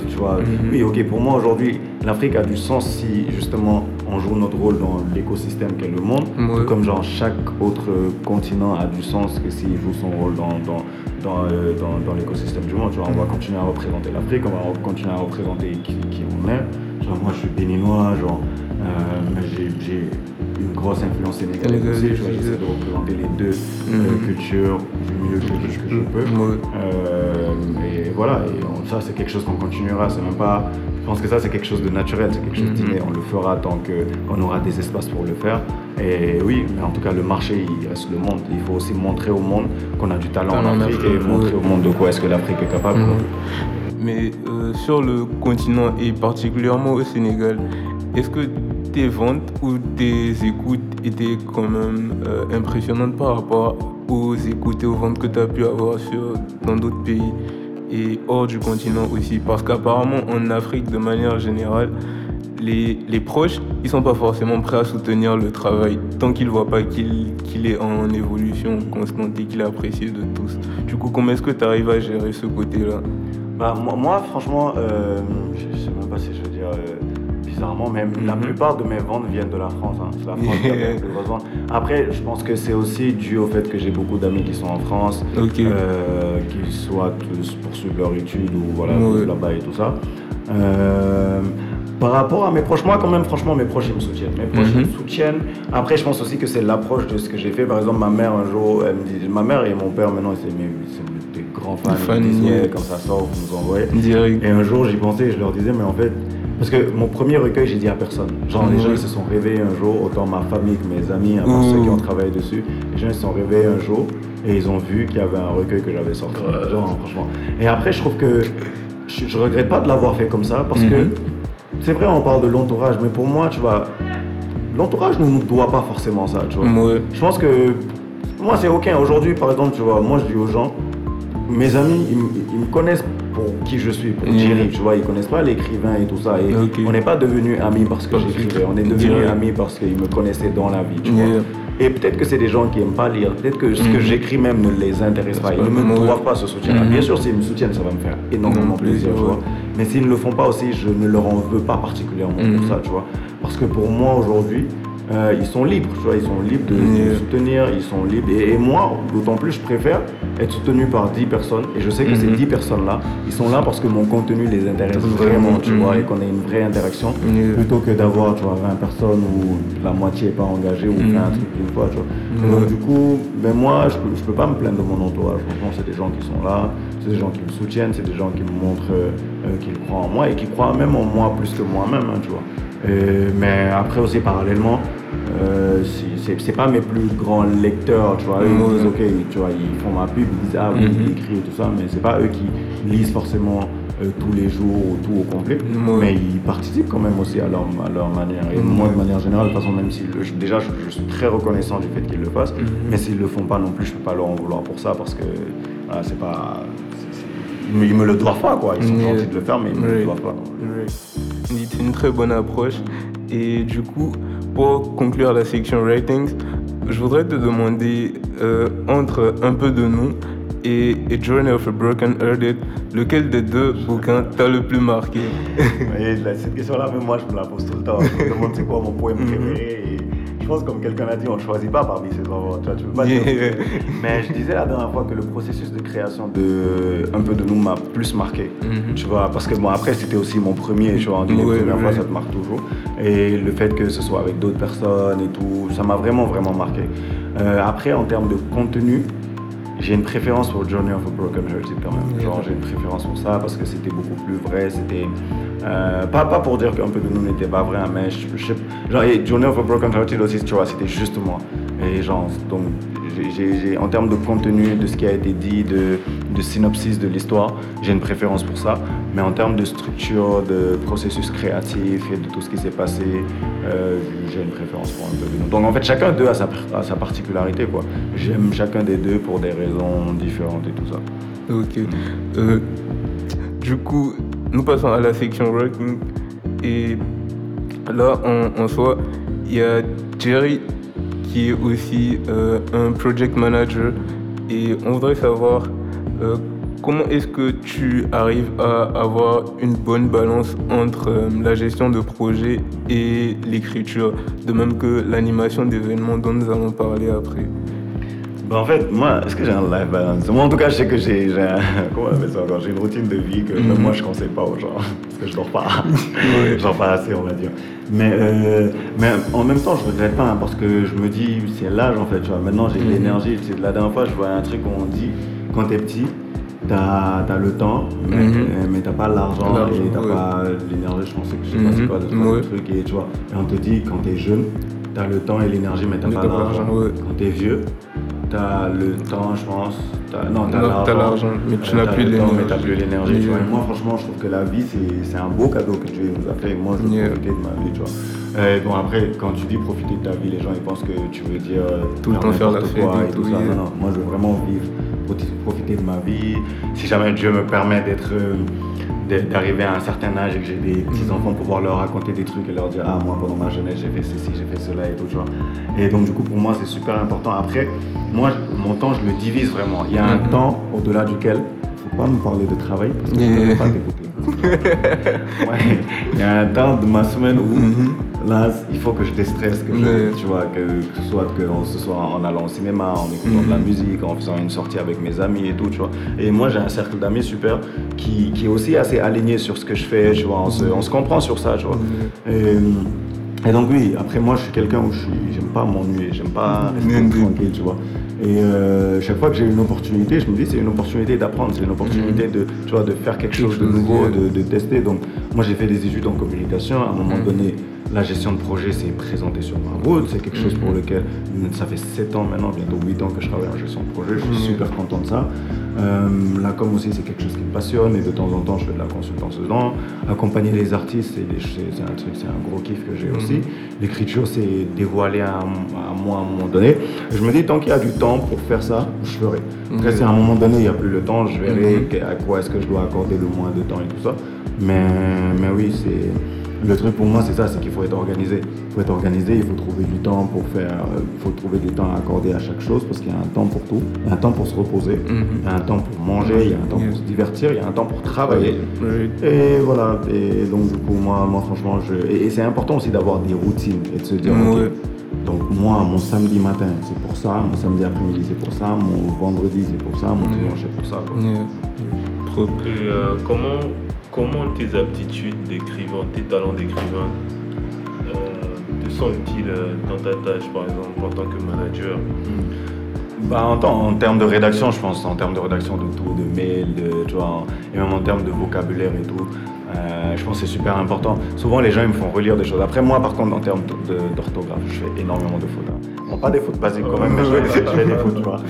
tu vois. Mhm. Oui, ok, pour moi, aujourd'hui, l'Afrique a du sens si, justement, on joue notre rôle dans l'écosystème qu'est le monde. Comme, genre, chaque autre continent a du sens que s'il joue son rôle dans, dans, dans, euh, dans, l'écosystème du monde. on va mhm. continuer à représenter l'Afrique, on va continuer à représenter qui, on est. Genre, moi, je suis béninois, genre, euh, j'ai une grosse influence sénégalaise aussi. J'essaie de représenter les deux euh, mhm. cultures du mieux que, je peux. Euh, et voilà, et ça c'est quelque chose qu'on continuera. C'est même pas. Je pense que ça c'est quelque chose de naturel, c'est quelque chose d'inné. Mhm. On le fera tant qu'on aura des espaces pour le faire. Et oui, mais en tout cas le marché il reste le monde. Il faut aussi montrer au monde qu'on a du talent en Afrique et montrer au monde de quoi est-ce que l'Afrique est capable. Mais euh, sur le continent et particulièrement au Sénégal, est-ce que tes ventes ou tes écoutes étaient quand même euh, impressionnantes par rapport aux écoutes et aux ventes que tu as pu avoir sur, dans d'autres pays et hors du continent aussi. Parce qu'apparemment en Afrique de manière générale, les, les, proches, ils sont pas forcément prêts à soutenir le travail tant qu'ils voient pas qu'il est en évolution constante et qu'il est apprécié de tous. Du coup, comment est-ce que tu arrives à gérer ce côté-là? Bah, moi, franchement, euh, je sais même pas si je veux dire... Euh, même la mhm. plupart de mes ventes viennent de la France. Hein. la France Après, je pense que c'est aussi dû au fait que j'ai beaucoup d'amis qui sont en France, euh, qui soit poursuivent leur études ou voilà, là-bas et tout ça. Euh, par rapport à mes proches, moi quand même, franchement, mes proches, ils me soutiennent. Mes proches me mhm. soutiennent. Après, je pense aussi que c'est l'approche de ce que j'ai fait. Par exemple, ma mère, un jour, elle me dit, ma mère et mon père, maintenant, c'est des grands fans de Disney, quand ça sort, vous nous envoyez. Et un jour, j'y pensais et je leur disais, mais en fait, parce que mon premier recueil, j'ai dit à personne. Genre, les gens, ils se sont réveillés un jour, autant ma famille que mes amis, à part ceux qui ont travaillé dessus. Les gens, ils se sont réveillés un jour et ils ont vu qu'il y avait un recueil que j'avais sorti. Genre, franchement. Et après, je trouve que je, ne regrette pas de l'avoir fait comme ça parce que mhm. c'est vrai, on parle de l'entourage, mais pour moi, tu vois, l'entourage ne nous doit pas forcément ça, tu vois. Je pense que moi, c'est ok. Aujourd'hui, par exemple, tu vois, moi, je dis aux gens, mes amis, ils, me connaissent pour qui je suis, pour Jerry, tu vois, ils connaissent pas l'écrivain et tout ça. Et on n'est pas devenus amis parce que j'écrivais, on est devenus amis parce qu'ils me connaissaient dans la vie, tu vois. Et peut-être que c'est des gens qui n'aiment pas lire, peut-être que ce que mm. j'écris même ne les intéresse pas. Ils ne me doivent pas ce soutien-là. Bien mm. sûr, s'ils me soutiennent, ça va me faire énormément mm. plaisir, tu vois. Mais s'ils ne le font pas aussi, je ne leur en veux pas particulièrement pour ça, tu vois. Parce que pour moi, aujourd'hui, euh, ils sont libres, tu vois, ils sont libres de, de soutenir, ils sont libres. Et, et moi, d'autant plus, je préfère être soutenu par 10 personnes. Et je sais que ces Mhm. 10 personnes-là, ils sont là parce que mon contenu les intéresse Vraiment, tu vois, mhm. et qu'on ait une vraie interaction, Yeah. plutôt que d'avoir, tu vois, 20 personnes où la moitié n'est pas engagée ou Mhm. fait un truc une fois, tu vois. Et. Donc, du coup, ben moi, je peux, je peux pas me plaindre de mon entourage. Franchement, c'est des gens qui sont là, c'est des gens qui me soutiennent, c'est des gens qui me montrent euh, euh, qu'ils croient en moi et qui croient même en moi plus que moi-même, hein, tu vois. Euh, mais après aussi, parallèlement, euh, c'est pas mes plus grands lecteurs, tu vois. Eux, ils disent, ok, tu vois, ils font ma pub, ils disent, ah oui, Mhm. il écrit et tout ça, mais c'est pas eux qui lisent forcément euh, tous les jours ou tout au complet, mais ils participent quand même aussi à leur, à leur manière. Et moi, de manière générale, de toute façon, même si déjà, je, je suis très reconnaissant du fait qu'ils le fassent, Mhm. mais s'ils le font pas non plus, je peux pas leur en vouloir pour ça parce que voilà, c'est pas. c'est- Ils me, ils me le doivent pas, quoi. Ils sont gentils de le faire, mais ils me le doivent pas. C'est une très bonne approche. Et du coup, pour conclure la section ratings, je voudrais te demander euh, entre Un peu de nous et A Journey of a Broken Hearted, lequel des deux bouquins t'a le plus marqué? Cette question-là, même moi, je me la pose tout le temps. Je me demande c'est quoi mon poème préféré? Pense, comme quelqu'un l'a dit, on ne choisit pas parmi ses enfants. Tu vois, tu peux pas dire-. Mais je disais la dernière fois que le processus de création de Un peu de nous m'a plus marqué. Mhm. Tu vois, parce que bon, après, c'était aussi mon premier. Tu vois, Ouais, premières ouais. fois, ça te marque toujours. Et le fait que ce soit avec d'autres personnes et tout, ça m'a vraiment, vraiment marqué. Euh, après, en termes de contenu, j'ai une préférence pour Journey of a Broken Hearted quand même. Genre, j'ai une préférence pour ça parce que c'était beaucoup plus vrai. C'était. euh, pas, pas pour dire qu'un peu de nous n'était pas vrai, hein, mais je, je sais- genre, et Journey of a Broken Hearted aussi, tu vois, c'était juste moi. Et genre, donc, en termes de contenu, de ce qui a été dit, de, synopsis de l'histoire, j'ai une préférence pour ça. Mais en termes de structure, de processus créatif et de tout ce qui s'est passé, euh, j'ai une préférence pour un peu de. Donc en fait, chacun d'eux a sa, particularité. J'aime chacun des deux pour des raisons différentes et tout ça. Ok. Euh, du coup, nous passons à la section working. Et là, en, en soi, il y a Jerry qui est aussi euh, un project manager. Et on voudrait savoir euh, comment est-ce que tu arrives à avoir une bonne balance entre euh, la gestion de projet et l'écriture, de même que l'animation d'événements dont nous allons parler après? Bah, en fait, moi, est-ce que j'ai un life balance? Moi, en tout cas, je sais que j'ai j'ai un- comment on appelle ça encore? J'ai une routine de vie que même Mhm. moi, je conseille pas aux gens. Parce que je dors pas. Je dors pas assez, on va dire. Mais, euh, mais en même temps, je regrette pas hein, parce que je me dis, c'est l'âge en fait. Tu vois. Maintenant, j'ai de Mhm. l'énergie. C'est la dernière fois, je vois un truc où on dit, quand t'es petit, t'as as le temps, mais, Mhm. euh, mais t'as pas l'argent L'argent, et t'as ouais. pas l'énergie. Je pensais que je sais pas c'est quoi le Ouais. truc. Et tu vois, et on te dit, quand t'es jeune, t'as le temps et l'énergie, mais t'as Mais pas t'as pas l'argent. l'argent, ouais. Quand t'es vieux, t'as le temps, je pense. t'as- Non, t'as l'argent. mais tu Euh, n'as t'as plus temps, mais l'énergie. t'as plus l'énergie. tu vois. Yeah. Et moi, franchement, je trouve que la vie, c'est un beau cadeau que Dieu nous a fait. Moi, je veux Yeah. profiter de ma vie, tu vois. Euh, bon, après, quand tu dis profiter de ta vie, les gens, ils pensent que tu veux dire euh, Tout le temps faire la fête et tout tout, ça. yeah. Non, non, moi, je veux vraiment vivre, profiter- de ma vie. Si jamais Dieu me permet d'être... euh, d'être- d'arriver à un certain âge et que j'ai des petits enfants pouvoir leur raconter des trucs et leur dire ah moi pendant ma jeunesse j'ai fait ceci j'ai fait cela et tout vois. Et donc du coup pour moi c'est super important. Après moi mon temps je le divise vraiment. Il y a un Mhm. temps au-delà duquel faut pas me parler de travail parce que je peux pas t'écouter. Ouais il y a un temps de ma semaine où Mhm. là il faut que je déstresse que je, tu vois que, soit que ce soit en allant au cinéma en écoutant de la Mhm. musique en faisant une sortie avec mes amis et tout tu vois. Et moi j'ai un cercle d'amis super qui, qui est aussi assez aligné sur ce que je fais tu vois. On se, on se comprend sur ça tu vois. Et, et donc oui après moi je suis quelqu'un où je suis j'aime pas m'ennuyer j'aime pas rester Indeed. tranquille tu vois. Et euh, chaque fois que j'ai une opportunité je me dis c'est une opportunité d'apprendre c'est une opportunité de tu vois de faire quelque chose de nouveau de, de tester. Donc moi j'ai fait des études en communication. À un moment Mhm. donné, donné la gestion de projet s'est présentée sur ma route. C'est quelque chose pour Mhm. lequel ça fait 7 ans maintenant, bientôt 8 ans que je travaille en gestion de projet. Je suis Mhm. super content de ça. Euh, la com aussi, c'est quelque chose qui me passionne et de temps en temps, je fais de la consultance dedans. Accompagner les artistes, c'est un truc, c'est un gros kiff que j'ai aussi. Mhm. L'écriture, c'est dévoilé à, à moi à un moment donné. Je me dis, tant qu'il y a du temps pour faire ça, je ferai. Après, si à un moment donné, il n'y a plus le temps, je verrai à quoi est-ce que je dois accorder le moins de temps et tout ça. Mais, mais oui, c'est. Le truc pour moi, c'est ça, c'est qu'il faut être organisé. Il faut être organisé, il faut trouver du temps pour faire. Il faut trouver du temps à accorder à chaque chose parce qu'il y a un temps pour tout. Il y a un temps pour se reposer, il y a un temps pour manger, il y a un temps pour se divertir, il y a un temps pour travailler. Et voilà, et donc du coup, moi, moi franchement, je... et, et c'est important aussi d'avoir des routines et de se dire, Ouais. ok, Donc moi, mon samedi matin, c'est pour ça, mon samedi après-midi, c'est pour ça, mon vendredi, c'est pour ça, mon dimanche, c'est pour ça. Et euh, comment, comment tes aptitudes d'écrivain, tes talents d'écrivain euh, te sont utiles euh, dans ta tâche, par exemple, en tant que manager? Bah, en, termes de rédaction, je pense, en termes de rédaction de tout, de mails, de, tu vois, et même en termes de vocabulaire et tout, euh, je pense que c'est super important. Souvent, les gens me font relire des choses. Après, moi, par contre, en termes d'orthographe, je fais énormément de fautes. Hein. Bon, pas des fautes basiques quand même, mais je fais, des fautes, tu vois.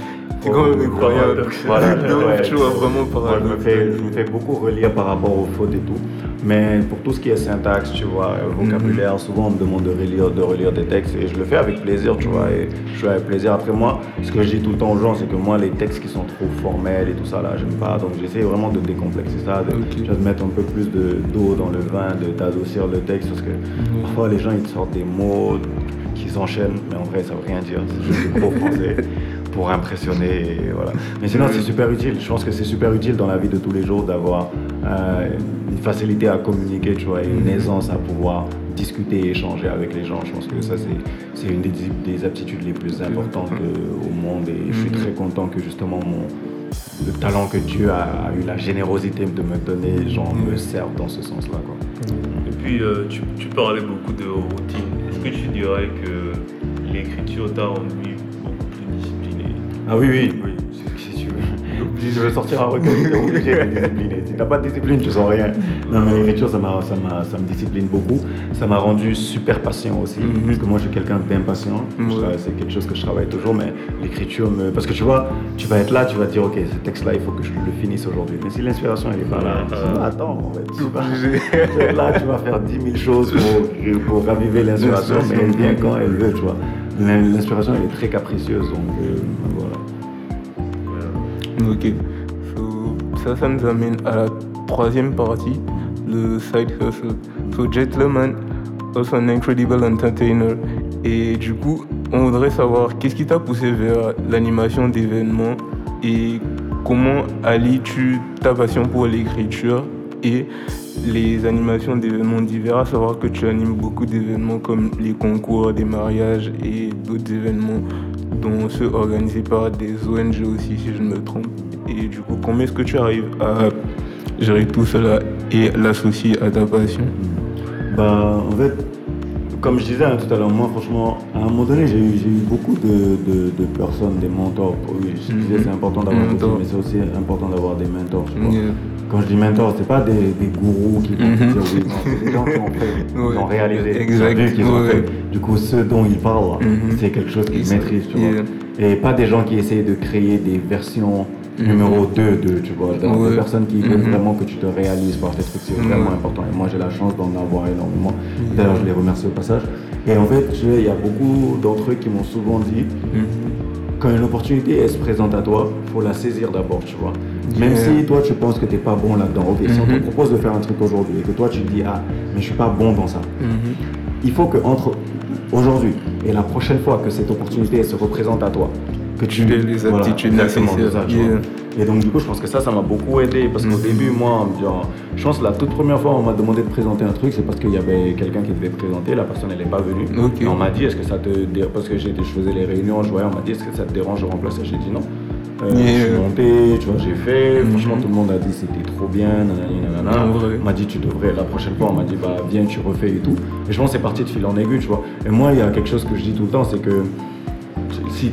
C'est quand même incroyable. Voilà, je vraiment je, me fais, je me fais beaucoup relire par rapport aux fautes et tout. Mais pour tout ce qui est syntaxe, tu vois, vocabulaire, mhm. souvent on me demande de relire, de relire des textes et je le fais avec plaisir, tu vois, et je fais avec plaisir. Après moi, ce que je dis tout le temps aux gens, c'est que moi, les textes qui sont trop formels et tout ça, là, j'aime pas. Donc j'essaie vraiment de décomplexer ça, de, mettre un peu plus d'eau dans le vin, d'adoucir le texte, parce que mhm. parfois les gens, ils sortent des mots qui s'enchaînent, mais en vrai, ça veut rien dire, c'est juste du gros français pour impressionner. voilà. Mais sinon, c'est super utile. Je pense que c'est super utile dans la vie de tous les jours d'avoir euh, une facilité à communiquer, tu vois, et une aisance à pouvoir discuter et échanger avec les gens. Je pense que ça, c'est une des, aptitudes les plus importantes au monde. Et je suis très content que justement mon, le talent que Dieu a, eu la générosité de me donner, genre, me serve dans ce sens-là. Et puis, euh, tu, tu, parlais beaucoup de routine. Est-ce que tu dirais que l'écriture t'a rendu ah oui, oui, oui. Si tu veux, si je veux sortir un recueil, obligé de discipliner. Si tu n'as pas de discipline, tu sens rien. Non, mais l'écriture, ça, ça, ça me discipline beaucoup. Ça m'a rendu super patient aussi. Mhm. Parce que moi, je suis quelqu'un d'impatient. C'est quelque chose que je travaille toujours. Mais l'écriture me. Parce que tu vois, tu vas être là, tu vas te dire, OK, ce texte-là, il faut que je le finisse aujourd'hui. Mais si l'inspiration, elle n'est pas là, tu attends, en fait. Tu vas, là, tu vas faire 10 000 choses pour, pour raviver l'inspiration. Mais elle vient quand elle veut, tu vois. L'inspiration, elle est très capricieuse. Donc, euh, Ok. ça, ça nous amène à la troisième partie, le side hustle. So, Gentleman, also an incredible entertainer. Et du coup, on voudrait savoir qu'est-ce qui t'a poussé vers l'animation d'événements et comment allies-tu ta passion pour l'écriture et les animations d'événements divers, à savoir que tu animes beaucoup d'événements comme les concours, des mariages et d'autres événements dont ceux organisés par des ONG aussi, si je ne me trompe. Et du coup, comment est-ce que tu arrives à gérer tout cela et l'associer à ta passion? Bah, En fait, comme je disais hein, tout à l'heure, moi franchement, à un moment donné, j'ai eu, beaucoup de, personnes, des mentors. Oui, je disais mhm. c'est important d'avoir des mentors, mais c'est aussi important d'avoir des mentors. Quand je dis mentor, c'est pas des, gourous qui vont mm dire oui, c'est des gens qui ont fait, ont réalisé, exact, ont fait. Du coup, ce dont ils parlent, mhm. c'est quelque chose qu'ils maîtrisent, tu vois. Et pas des gens qui essayent de créer des versions mhm. numéro 2 de, tu vois. Des personnes qui veulent mhm. vraiment que tu te réalises par tes trucs, c'est vraiment important. Et moi, j'ai la chance d'en avoir énormément. D'ailleurs, je les remercie au passage. Et en fait, il y a beaucoup d'entre eux qui m'ont souvent dit quand une opportunité elle se présente à toi, il faut la saisir d'abord, tu vois. Même si toi tu penses que tu n'es pas bon là-dedans, ok, si on te mhm. propose de faire un truc aujourd'hui et que toi tu dis ah mais je suis pas bon dans ça, mhm. il faut que entre aujourd'hui et la prochaine fois que cette opportunité se représente à toi, que tu aies les aptitudes nécessaires. Et donc du coup je pense que ça ça m'a beaucoup aidé parce qu'au mhm. début moi je pense que la toute première fois on m'a demandé de présenter un truc c'est parce qu'il y avait quelqu'un qui devait présenter la personne elle n'est pas venue et on m'a dit est-ce que ça te parce que je faisais les réunions je voyais on m'a dit est-ce que ça te dérange de remplacer? J'ai dit non je suis monté, tu vois, j'ai fait. Mhm. Franchement, tout le monde a dit c'était trop bien, nanana, On m'a dit tu devrais, la prochaine fois, on m'a dit bah viens, tu refais et tout. Et je pense que c'est parti de fil en aiguille, tu vois. Et moi, il y a quelque chose que je dis tout le temps, c'est que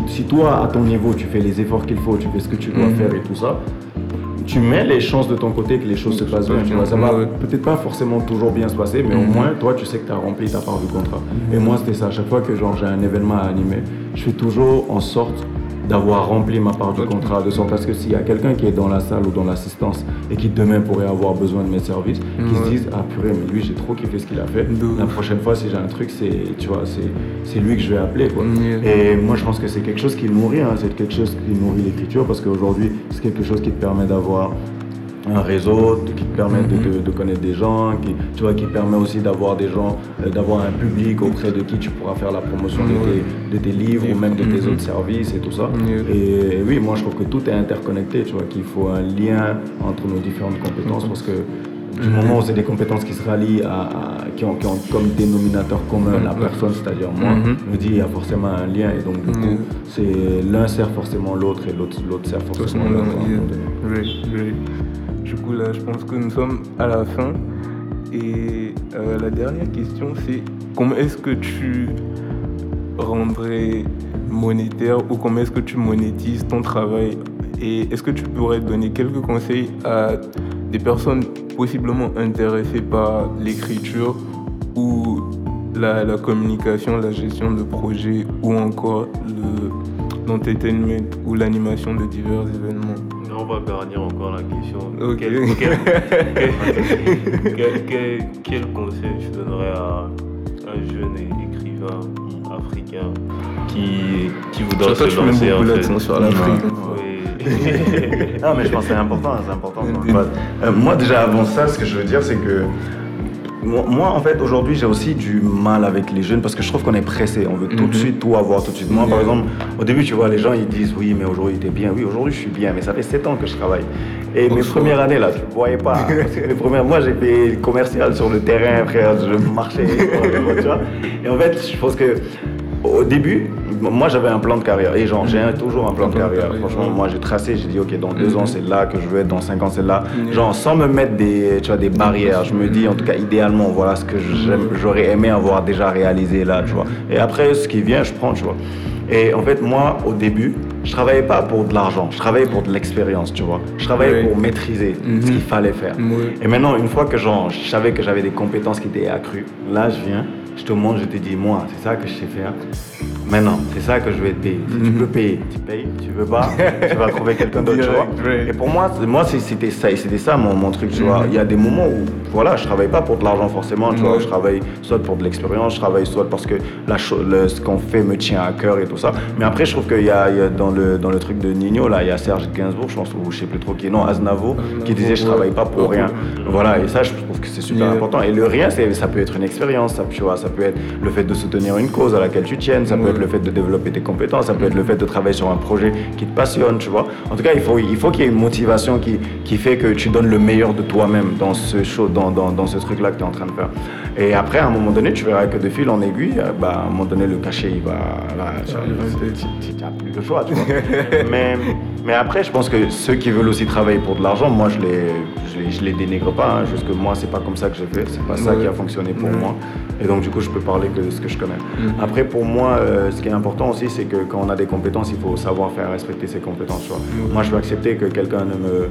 si, toi, à ton niveau, tu fais les efforts qu'il faut, tu fais ce que tu dois mhm. faire et tout ça, tu mets les chances de ton côté que les choses se passent bien. Tu vois, ça va peut-être pas forcément toujours bien se passer, mais au mhm. moins, toi, tu sais que tu as rempli ta part du contrat. Et moi, c'était ça. À chaque fois que j'ai un événement à animer, je fais toujours en sorte d'avoir rempli ma part du contrat, de sorte à ce que s'il y a quelqu'un qui est dans la salle ou dans l'assistance et qui demain pourrait avoir besoin de mes services, qui se dise ah purée mais lui j'ai trop kiffé ce qu'il a fait. La prochaine fois si j'ai un truc c'est tu vois c'est lui que je vais appeler quoi. Et moi je pense que c'est quelque chose qui nourrit, hein, c'est quelque chose qui nourrit l'écriture parce qu'aujourd'hui c'est quelque chose qui te permet d'avoir un réseau qui te permet de, de, connaître des gens, qui, tu vois, qui permet aussi d'avoir des gens, euh, d'avoir un public auprès de qui tu pourras faire la promotion de, tes, de tes, livres ou même de tes autres services et tout ça. Et, oui, moi je trouve que tout est interconnecté, tu vois, qu'il faut un lien entre nos différentes compétences parce que Du moment où c'est des compétences qui se rallient, à, qui, ont, comme dénominateur commun la personne, c'est-à-dire moi, je me dis il y a forcément un lien et donc du coup, c'est l'un sert forcément l'autre et l'autre sert forcément l'autre. Oui, oui. Du coup, là, je pense que nous sommes à la fin. Et euh, la dernière question, c'est comment est-ce que tu rendrais monétaire ou comment est-ce que tu monétises ton travail? Et est-ce que tu pourrais donner quelques conseils à des personnes possiblement intéressées par l'écriture ou la, communication, la gestion de projets ou encore l'entertainment ou l'animation de divers événements? On va garnir encore la question. Quel, conseil tu donnerais à un jeune écrivain africain qui, qui voudrait se lancer en fait? sur l'Afrique. non, mais je pense que c'est important, c'est important. Euh, moi, déjà, avant ça, ce que je veux dire, c'est que moi, en fait, aujourd'hui, j'ai aussi du mal avec les jeunes parce que je trouve qu'on est pressé. On veut tout de mhm. suite tout avoir tout de suite. Moi, par exemple, au début, tu vois, les gens, ils disent oui, mais aujourd'hui, t'es bien. Oui, aujourd'hui, je suis bien, mais ça fait 7 ans que je travaille. Et mes premières années, là, tu ne voyais pas. Parce premières, moi, j'ai fait commercial sur le terrain, frère. Je marchais. tu vois. Et en fait, je pense que au début, moi j'avais un plan de carrière et genre j'ai toujours un plan de carrière. Franchement, moi j'ai tracé, j'ai dit ok dans deux ans c'est là que je veux être, dans cinq ans c'est là. Genre sans me mettre des, tu vois, des barrières. Je me dis en tout cas idéalement voilà ce que j'aurais aimé avoir déjà réalisé là, tu vois. Et après ce qui vient je prends, tu vois. Et en fait moi au début je travaillais pas pour de l'argent, je travaillais pour de l'expérience, tu vois. Je travaillais pour maîtriser ce qu'il fallait faire. Et maintenant une fois que genre je savais que j'avais des compétences qui étaient accrues, là je viens je te montre, je te dis, moi, c'est ça que je sais faire. Maintenant, c'est ça que je vais te payer. Si tu peux payer, tu payes. Tu veux pas, tu vas trouver quelqu'un d'autre, tu vois. Et pour moi, moi c'était ça, c'était ça mon, mon, truc, tu vois. Mhm. Il y a des moments où, voilà, je travaille pas pour de l'argent forcément, tu vois. Je travaille soit pour de l'expérience, je travaille soit parce que la ce qu'on fait me tient à cœur et tout ça. Mais après, je trouve qu'il y, a, dans le dans le truc de Nino là, il y a Serge Gainsbourg, je pense, ou je sais plus trop qui, non, Aznavo, qui disait je travaille pas pour rien. Voilà, et ça, je trouve que c'est super important. Et le rien, ça peut être une expérience, ça, tu vois, ça peut être le fait de soutenir une cause à laquelle tu tiennes, ça peut être le fait de développer tes compétences, ça peut être le fait de travailler sur un projet qui te passionne, tu vois. En tout cas, il faut qu'il faut qu'il y ait une motivation qui, qui fait que tu donnes le meilleur de toi-même dans ce show, dans, dans, dans ce truc-là que tu es en train de faire. Et après, à un moment donné, tu verras que de fil en aiguille, euh, bah, à un moment donné, le cachet, il va. tu n'as plus de choix, tu vois. mais, mais après, je pense que ceux qui veulent aussi travailler pour de l'argent, moi, je les, je les, je les dénigre pas. Hein, juste que moi, c'est pas comme ça que j'ai fait. C'est pas ça qui a fonctionné pour moi. Et donc, du coup, je peux parler que de ce que je connais. Mm. Après, pour moi, euh, ce qui est important aussi, c'est que quand on a des compétences, il faut savoir faire respecter ses compétences. Tu vois. Moi, je peux accepter que quelqu'un ne me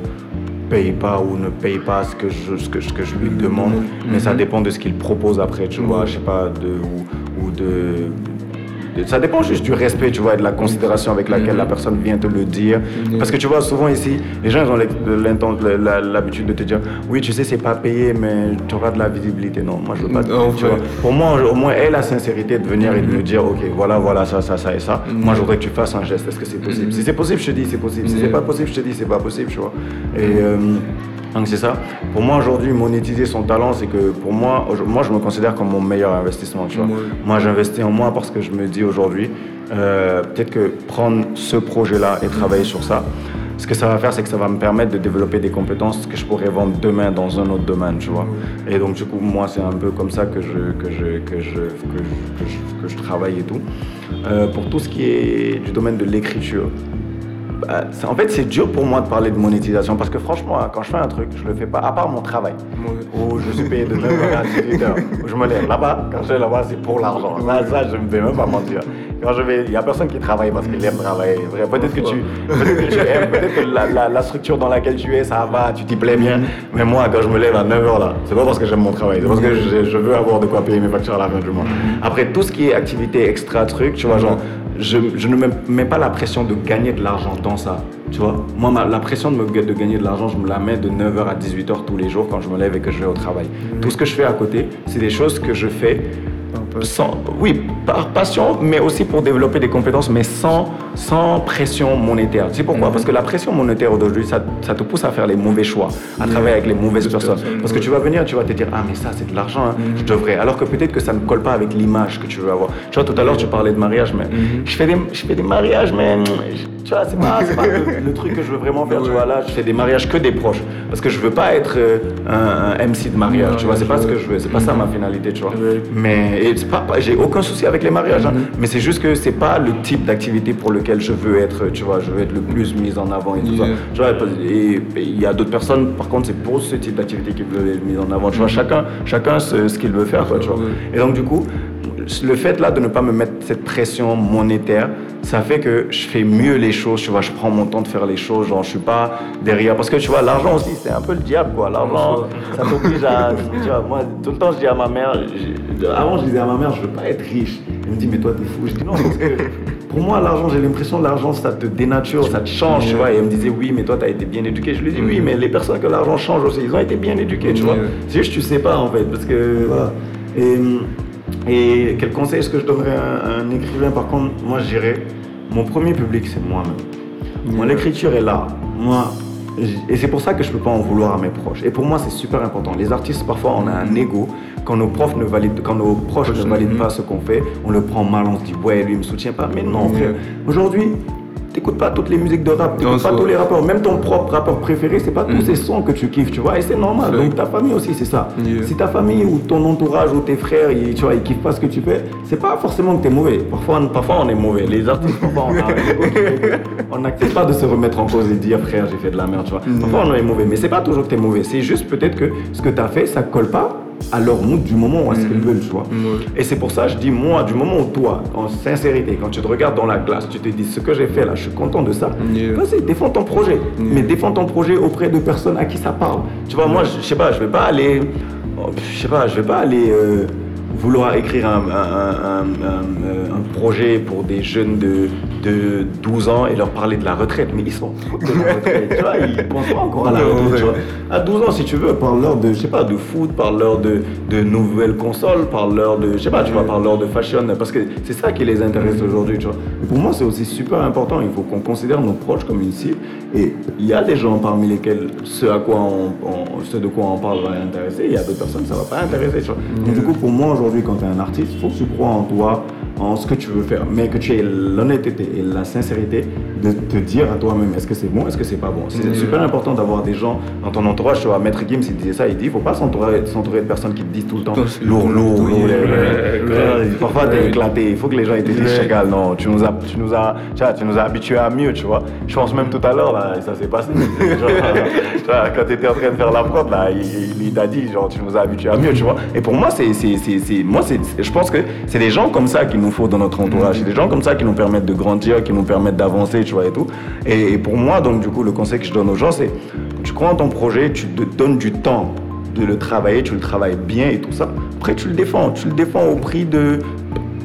paye pas ou ne paye pas ce que je, ce que, ce que je lui demande, mm. mais ça dépend de ce qu'il propose après, tu vois, je sais pas, de, ou, ou de ça dépend juste du respect, tu vois, et de la considération avec laquelle la personne vient te le dire. Parce que tu vois, souvent ici, les gens ont l'habitude de te dire, oui, tu sais, c'est pas payé, mais tu auras de la visibilité. Non, moi, je veux pas. tu vois. Pour moi, au moins, elle a la sincérité de venir et de me dire, ok, voilà, voilà, ça, ça, ça et ça. Moi, je voudrais que tu fasses un geste. Est-ce que c'est possible? Si c'est possible, je te dis, c'est possible. Si c'est pas possible, je te dis, c'est pas possible, tu vois. Et. Euh, donc c'est ça. Pour moi aujourd'hui, monétiser son talent, c'est que pour moi, moi je me considère comme mon meilleur investissement. Tu vois. Moi j'investis en moi parce que je me dis aujourd'hui, euh, peut-être que prendre ce projet-là et travailler sur ça, ce que ça va faire, c'est que ça va me permettre de développer des compétences que je pourrais vendre demain dans un autre domaine, tu vois. Et donc, du coup, moi, c'est un peu comme ça que je, que je, que je, que je, travaille et tout. Euh, pour tout ce qui est du domaine de l'écriture, bah, en fait, c'est dur pour moi de parler de monétisation parce que franchement, hein, quand je fais un truc, je le fais pas, à part mon travail, où je suis payé de 9h à 18h, où je me lève là-bas, quand je vais là-bas, c'est pour l'argent. Là, ça, je ne vais même pas mentir. Quand je vais, il n'y a personne qui travaille parce qu'il aime travailler. Peut-être que tu, peut-être que tu aimes, peut-être que la, la, structure dans laquelle tu es, ça va, tu t'y plais bien. Mais moi, quand je me lève à 9h là, c'est pas parce que j'aime mon travail, c'est parce que je, je, veux avoir de quoi payer mes factures à la fin du mois. Après, tout ce qui est activité extra truc, tu vois, genre, je, je, ne me mets pas la pression de gagner de l'argent dans ça. Tu vois, moi, la pression de gagner de l'argent, je me la mets de 9h à 18h tous les jours quand je me lève et que je vais au travail. Tout ce que je fais à côté, c'est des choses que je fais sans, oui, par passion, mais aussi pour développer des compétences, mais sans, sans pression monétaire. Tu sais pourquoi? Parce que la pression monétaire aujourd'hui, ça, ça, te pousse à faire les mauvais choix, à travailler avec les mauvaises personnes. Parce que tu vas venir, tu vas te dire, ah mais ça c'est de l'argent, hein, je devrais. Alors que peut-être que ça ne colle pas avec l'image que tu veux avoir. Tu vois, tout à l'heure tu parlais de mariage, mais je, fais des, je fais des mariages, mais tu vois, c'est pas, pas le, truc que je veux vraiment faire. Tu vois, là, je fais des mariages que des proches. Parce que je veux pas être euh, un, MC de mariage, tu vois, c'est pas ce que je veux. C'est pas ça ma finalité, tu vois. Mais pas, j'ai aucun souci avec les mariages, hein. mm-hmm. mais c'est juste que c'est pas le type d'activité pour lequel je veux être, tu vois, je veux être le plus mis en avant et tout ça. Tu vois, et il y a d'autres personnes, par contre, c'est pour ce type d'activité qu'ils veulent être mis en avant. Tu vois, mm-hmm. chacun, chacun ce, ce qu'il veut faire, quoi, tu vois. Et donc, du coup, le fait là de ne pas me mettre cette pression monétaire, ça fait que je fais mieux les choses, tu vois, je prends mon temps de faire les choses, genre je suis pas derrière. Parce que tu vois, l'argent aussi, c'est un peu le diable, quoi. L'argent, ça t'oblige à. Tu vois, moi, tout le temps, je dis à ma mère, avant, je disais à ma mère, je veux pas être riche. Elle me dit, mais toi, t'es fou. Je dis non, parce que pour moi, l'argent, j'ai l'impression que l'argent, ça te dénature, ça te change, tu vois. Et elle me disait, oui, mais toi, tu as été bien éduqué. Je lui dis, oui, mais les personnes que l'argent change aussi, ils ont été bien éduqués, tu vois. C'est juste, tu sais pas, en fait, parce que, voilà. Et et quel conseil est-ce que je donnerais à un, écrivain? Par contre, moi, je dirais, mon premier public, c'est moi-même. Moi, l'écriture est là. Moi, et c'est pour ça que je ne peux pas en vouloir à mes proches. Et pour moi, c'est super important. Les artistes, parfois, on a un ego. Quand nos, profs ne valident, quand nos proches ne valident pas ce qu'on fait, on le prend mal, on se dit, ouais, lui, il me soutient pas. Mais non, frère. Aujourd'hui, t'écoutes pas toutes les musiques de rap, t'écoutes pas tous les rappeurs, même ton propre rappeur préféré, c'est pas tous mm. ces sons que tu kiffes, tu vois, et c'est normal. Donc ta famille aussi, c'est ça. Si ta famille ou ton entourage ou tes frères, ils, tu vois, ils kiffent pas ce que tu fais, c'est pas forcément que t'es mauvais. Parfois, parfois on est mauvais. Les artistes, parfois on n'accepte pas de se remettre en cause et dire frère, j'ai fait de la merde, tu vois. Mm. Parfois on est mauvais, mais c'est pas toujours que t'es mauvais. C'est juste peut-être que ce que t'as fait, ça colle pas à leur mood du moment où est-ce qu'ils veulent, tu vois. Et c'est pour ça, je dis, moi, du moment où toi, en sincérité, quand tu te regardes dans la glace, tu te dis, ce que j'ai fait là, je suis content de ça, vas-y, défends ton projet. Mais défends ton projet auprès de personnes à qui ça parle. Tu vois, moi, je sais pas, je vais pas aller, oh, je sais pas, je vais pas aller... Euh, vouloir écrire un, projet pour des jeunes de, de 12 ans et leur parler de la retraite, mais ils sont de la retraite, tu vois, ils pensent pas encore à la retraite, À 12 ans, si tu veux, parle-leur de, je sais pas, de foot, parle-leur de, de nouvelles consoles, parle-leur de, je sais pas, tu vois, parle-leur de fashion, parce que c'est ça qui les intéresse aujourd'hui, tu vois. pour moi, c'est aussi super important, il faut qu'on considère nos proches comme une cible, et il y a des gens parmi lesquels ce, à quoi on, ce de quoi on parle va intéresser, il y a d'autres personnes ça va pas intéresser, tu vois. du coup, pour moi, aujourd'hui, quand tu es un artiste, il faut que tu crois en toi, en ce que tu veux faire, mais que tu aies l'honnêteté et la sincérité de te dire à toi-même est-ce que c'est bon, est-ce que c'est pas bon? C'est super important d'avoir des gens dans ton entourage. Tu vois, Maître Gims, il disait ça, il dit il faut pas s'entourer de personnes qui te disent tout le temps lourd, lourd, lourd. Parfois, t'es éclaté. Il faut que les gens te disent chacal, non, tu nous as, tu nous as, tu nous as habitués à mieux, tu vois. Je pense même tout à l'heure, là, ça s'est passé. quand tu étais en train de faire la prod, là, il, t'a dit, genre, tu nous as habitués à mieux, tu vois. Et pour moi, c'est, moi, c'est, je pense que c'est des gens comme ça qui nous nous faut dans notre entourage. C'est des gens comme ça qui nous permettent de grandir, qui nous permettent d'avancer, tu vois, et tout. Et, pour moi, donc, du coup, le conseil que je donne aux gens, c'est tu crois en ton projet, tu te donnes du temps de le travailler, tu le travailles bien et tout ça. Après, tu le défends. Tu le défends au prix de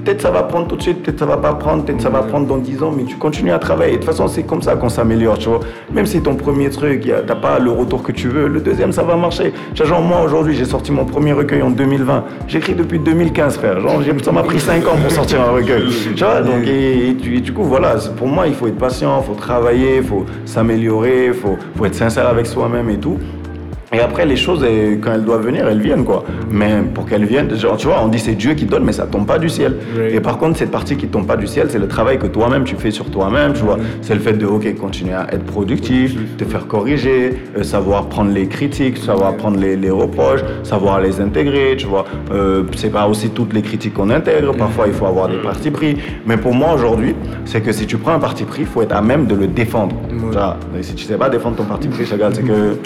Peut-être ça va prendre tout de suite, peut-être ça va pas prendre, peut-être ça va prendre dans 10 ans, mais tu continues à travailler. De toute façon, c'est comme ça qu'on s'améliore, tu vois. Même si ton premier truc, t'as pas le retour que tu veux, le deuxième, ça va marcher. Genre, moi, aujourd'hui, j'ai sorti mon premier recueil en 2020. J'écris depuis 2015, frère. Genre, ça m'a pris 5 ans pour sortir un recueil. Tu vois, donc, et, du coup, voilà, pour moi, il faut être patient, il faut travailler, il faut s'améliorer, il faut, faut être sincère avec soi-même et tout. Et après, les choses, quand elles doivent venir, elles viennent, quoi. Mais pour qu'elles viennent, genre, tu vois, on dit c'est Dieu qui donne, mais ça tombe pas du ciel. Et par contre, cette partie qui tombe pas du ciel, c'est le travail que toi-même tu fais sur toi-même, tu vois. C'est le fait de, ok, continuer à être productif, te faire corriger, euh, savoir prendre les critiques, savoir prendre les, les, reproches, savoir les intégrer, tu vois. Euh, c'est pas aussi toutes les critiques qu'on intègre, parfois il faut avoir des partis pris. Mais pour moi, aujourd'hui, c'est que si tu prends un parti pris, il faut être à même de le défendre. si tu sais pas défendre ton parti pris, c'est que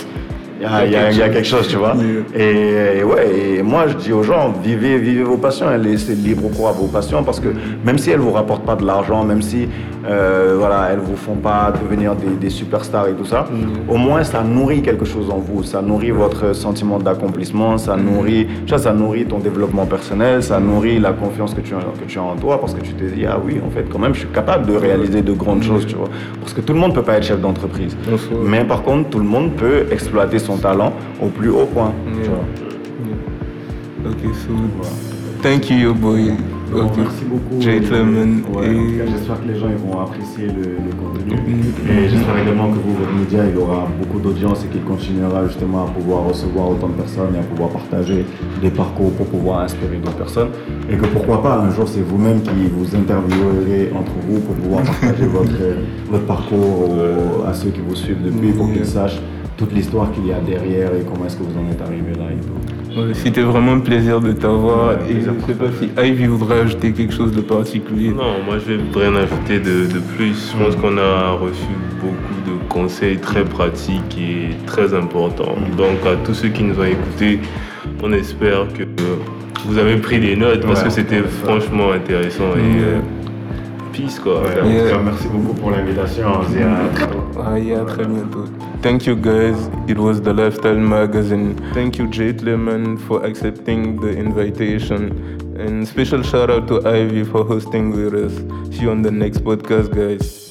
il y, a, quelque chose, tu vois. Et, ouais, et moi je dis aux gens, vivez, vivez vos passions, laissez libre cours à vos passions, parce que même si elles vous rapportent pas de l'argent, même si euh, voilà, elles vous font pas devenir des, superstars et tout ça, mm. au moins ça nourrit quelque chose en vous, ça nourrit votre sentiment d'accomplissement, ça mm. nourrit, ça, ça nourrit ton développement personnel, ça nourrit la confiance que tu, as, que tu as en toi, parce que tu te dis, ah oui, en fait, quand même, je suis capable de réaliser de grandes mm. choses, tu vois. Parce que tout le monde peut pas être chef d'entreprise. Mais par contre, tout le monde peut exploiter son talent au plus haut point. Ok, so thank you, boy. Merci beaucoup. Gentlemen. J'espère que les gens ils vont apprécier le, contenu. Mm. Et j'espère également que vous, votre média, il aura beaucoup d'audience et qu'il continuera justement à pouvoir recevoir autant de personnes et à pouvoir partager des parcours pour pouvoir inspirer d'autres personnes. Et que pourquoi pas, un jour, c'est vous-même qui vous interviewerez entre vous pour pouvoir partager votre, votre parcours à ceux qui vous suivent depuis pour qu'ils sachent toute l'histoire qu'il y a derrière et comment est-ce que vous en êtes arrivé là et tout. C'était vraiment un plaisir de t'avoir et je ne sais pas si Ivy voudrait ajouter quelque chose de particulier. Non, moi je vais rien ajouter de, de plus. Je pense qu'on a reçu beaucoup de conseils très pratiques et très importants. Donc à tous ceux qui nous ont écoutés, on espère que vous avez pris des notes parce que c'était franchement intéressant. Et, euh, peace quoi. Merci beaucoup pour l'invitation. Ah, yeah, très bientôt. Thank you guys. It was the Lifestyle Magazine. Thank you, Jade Lemon, for accepting the invitation. And special shout out to Ivy for hosting with us. See you on the next podcast, guys.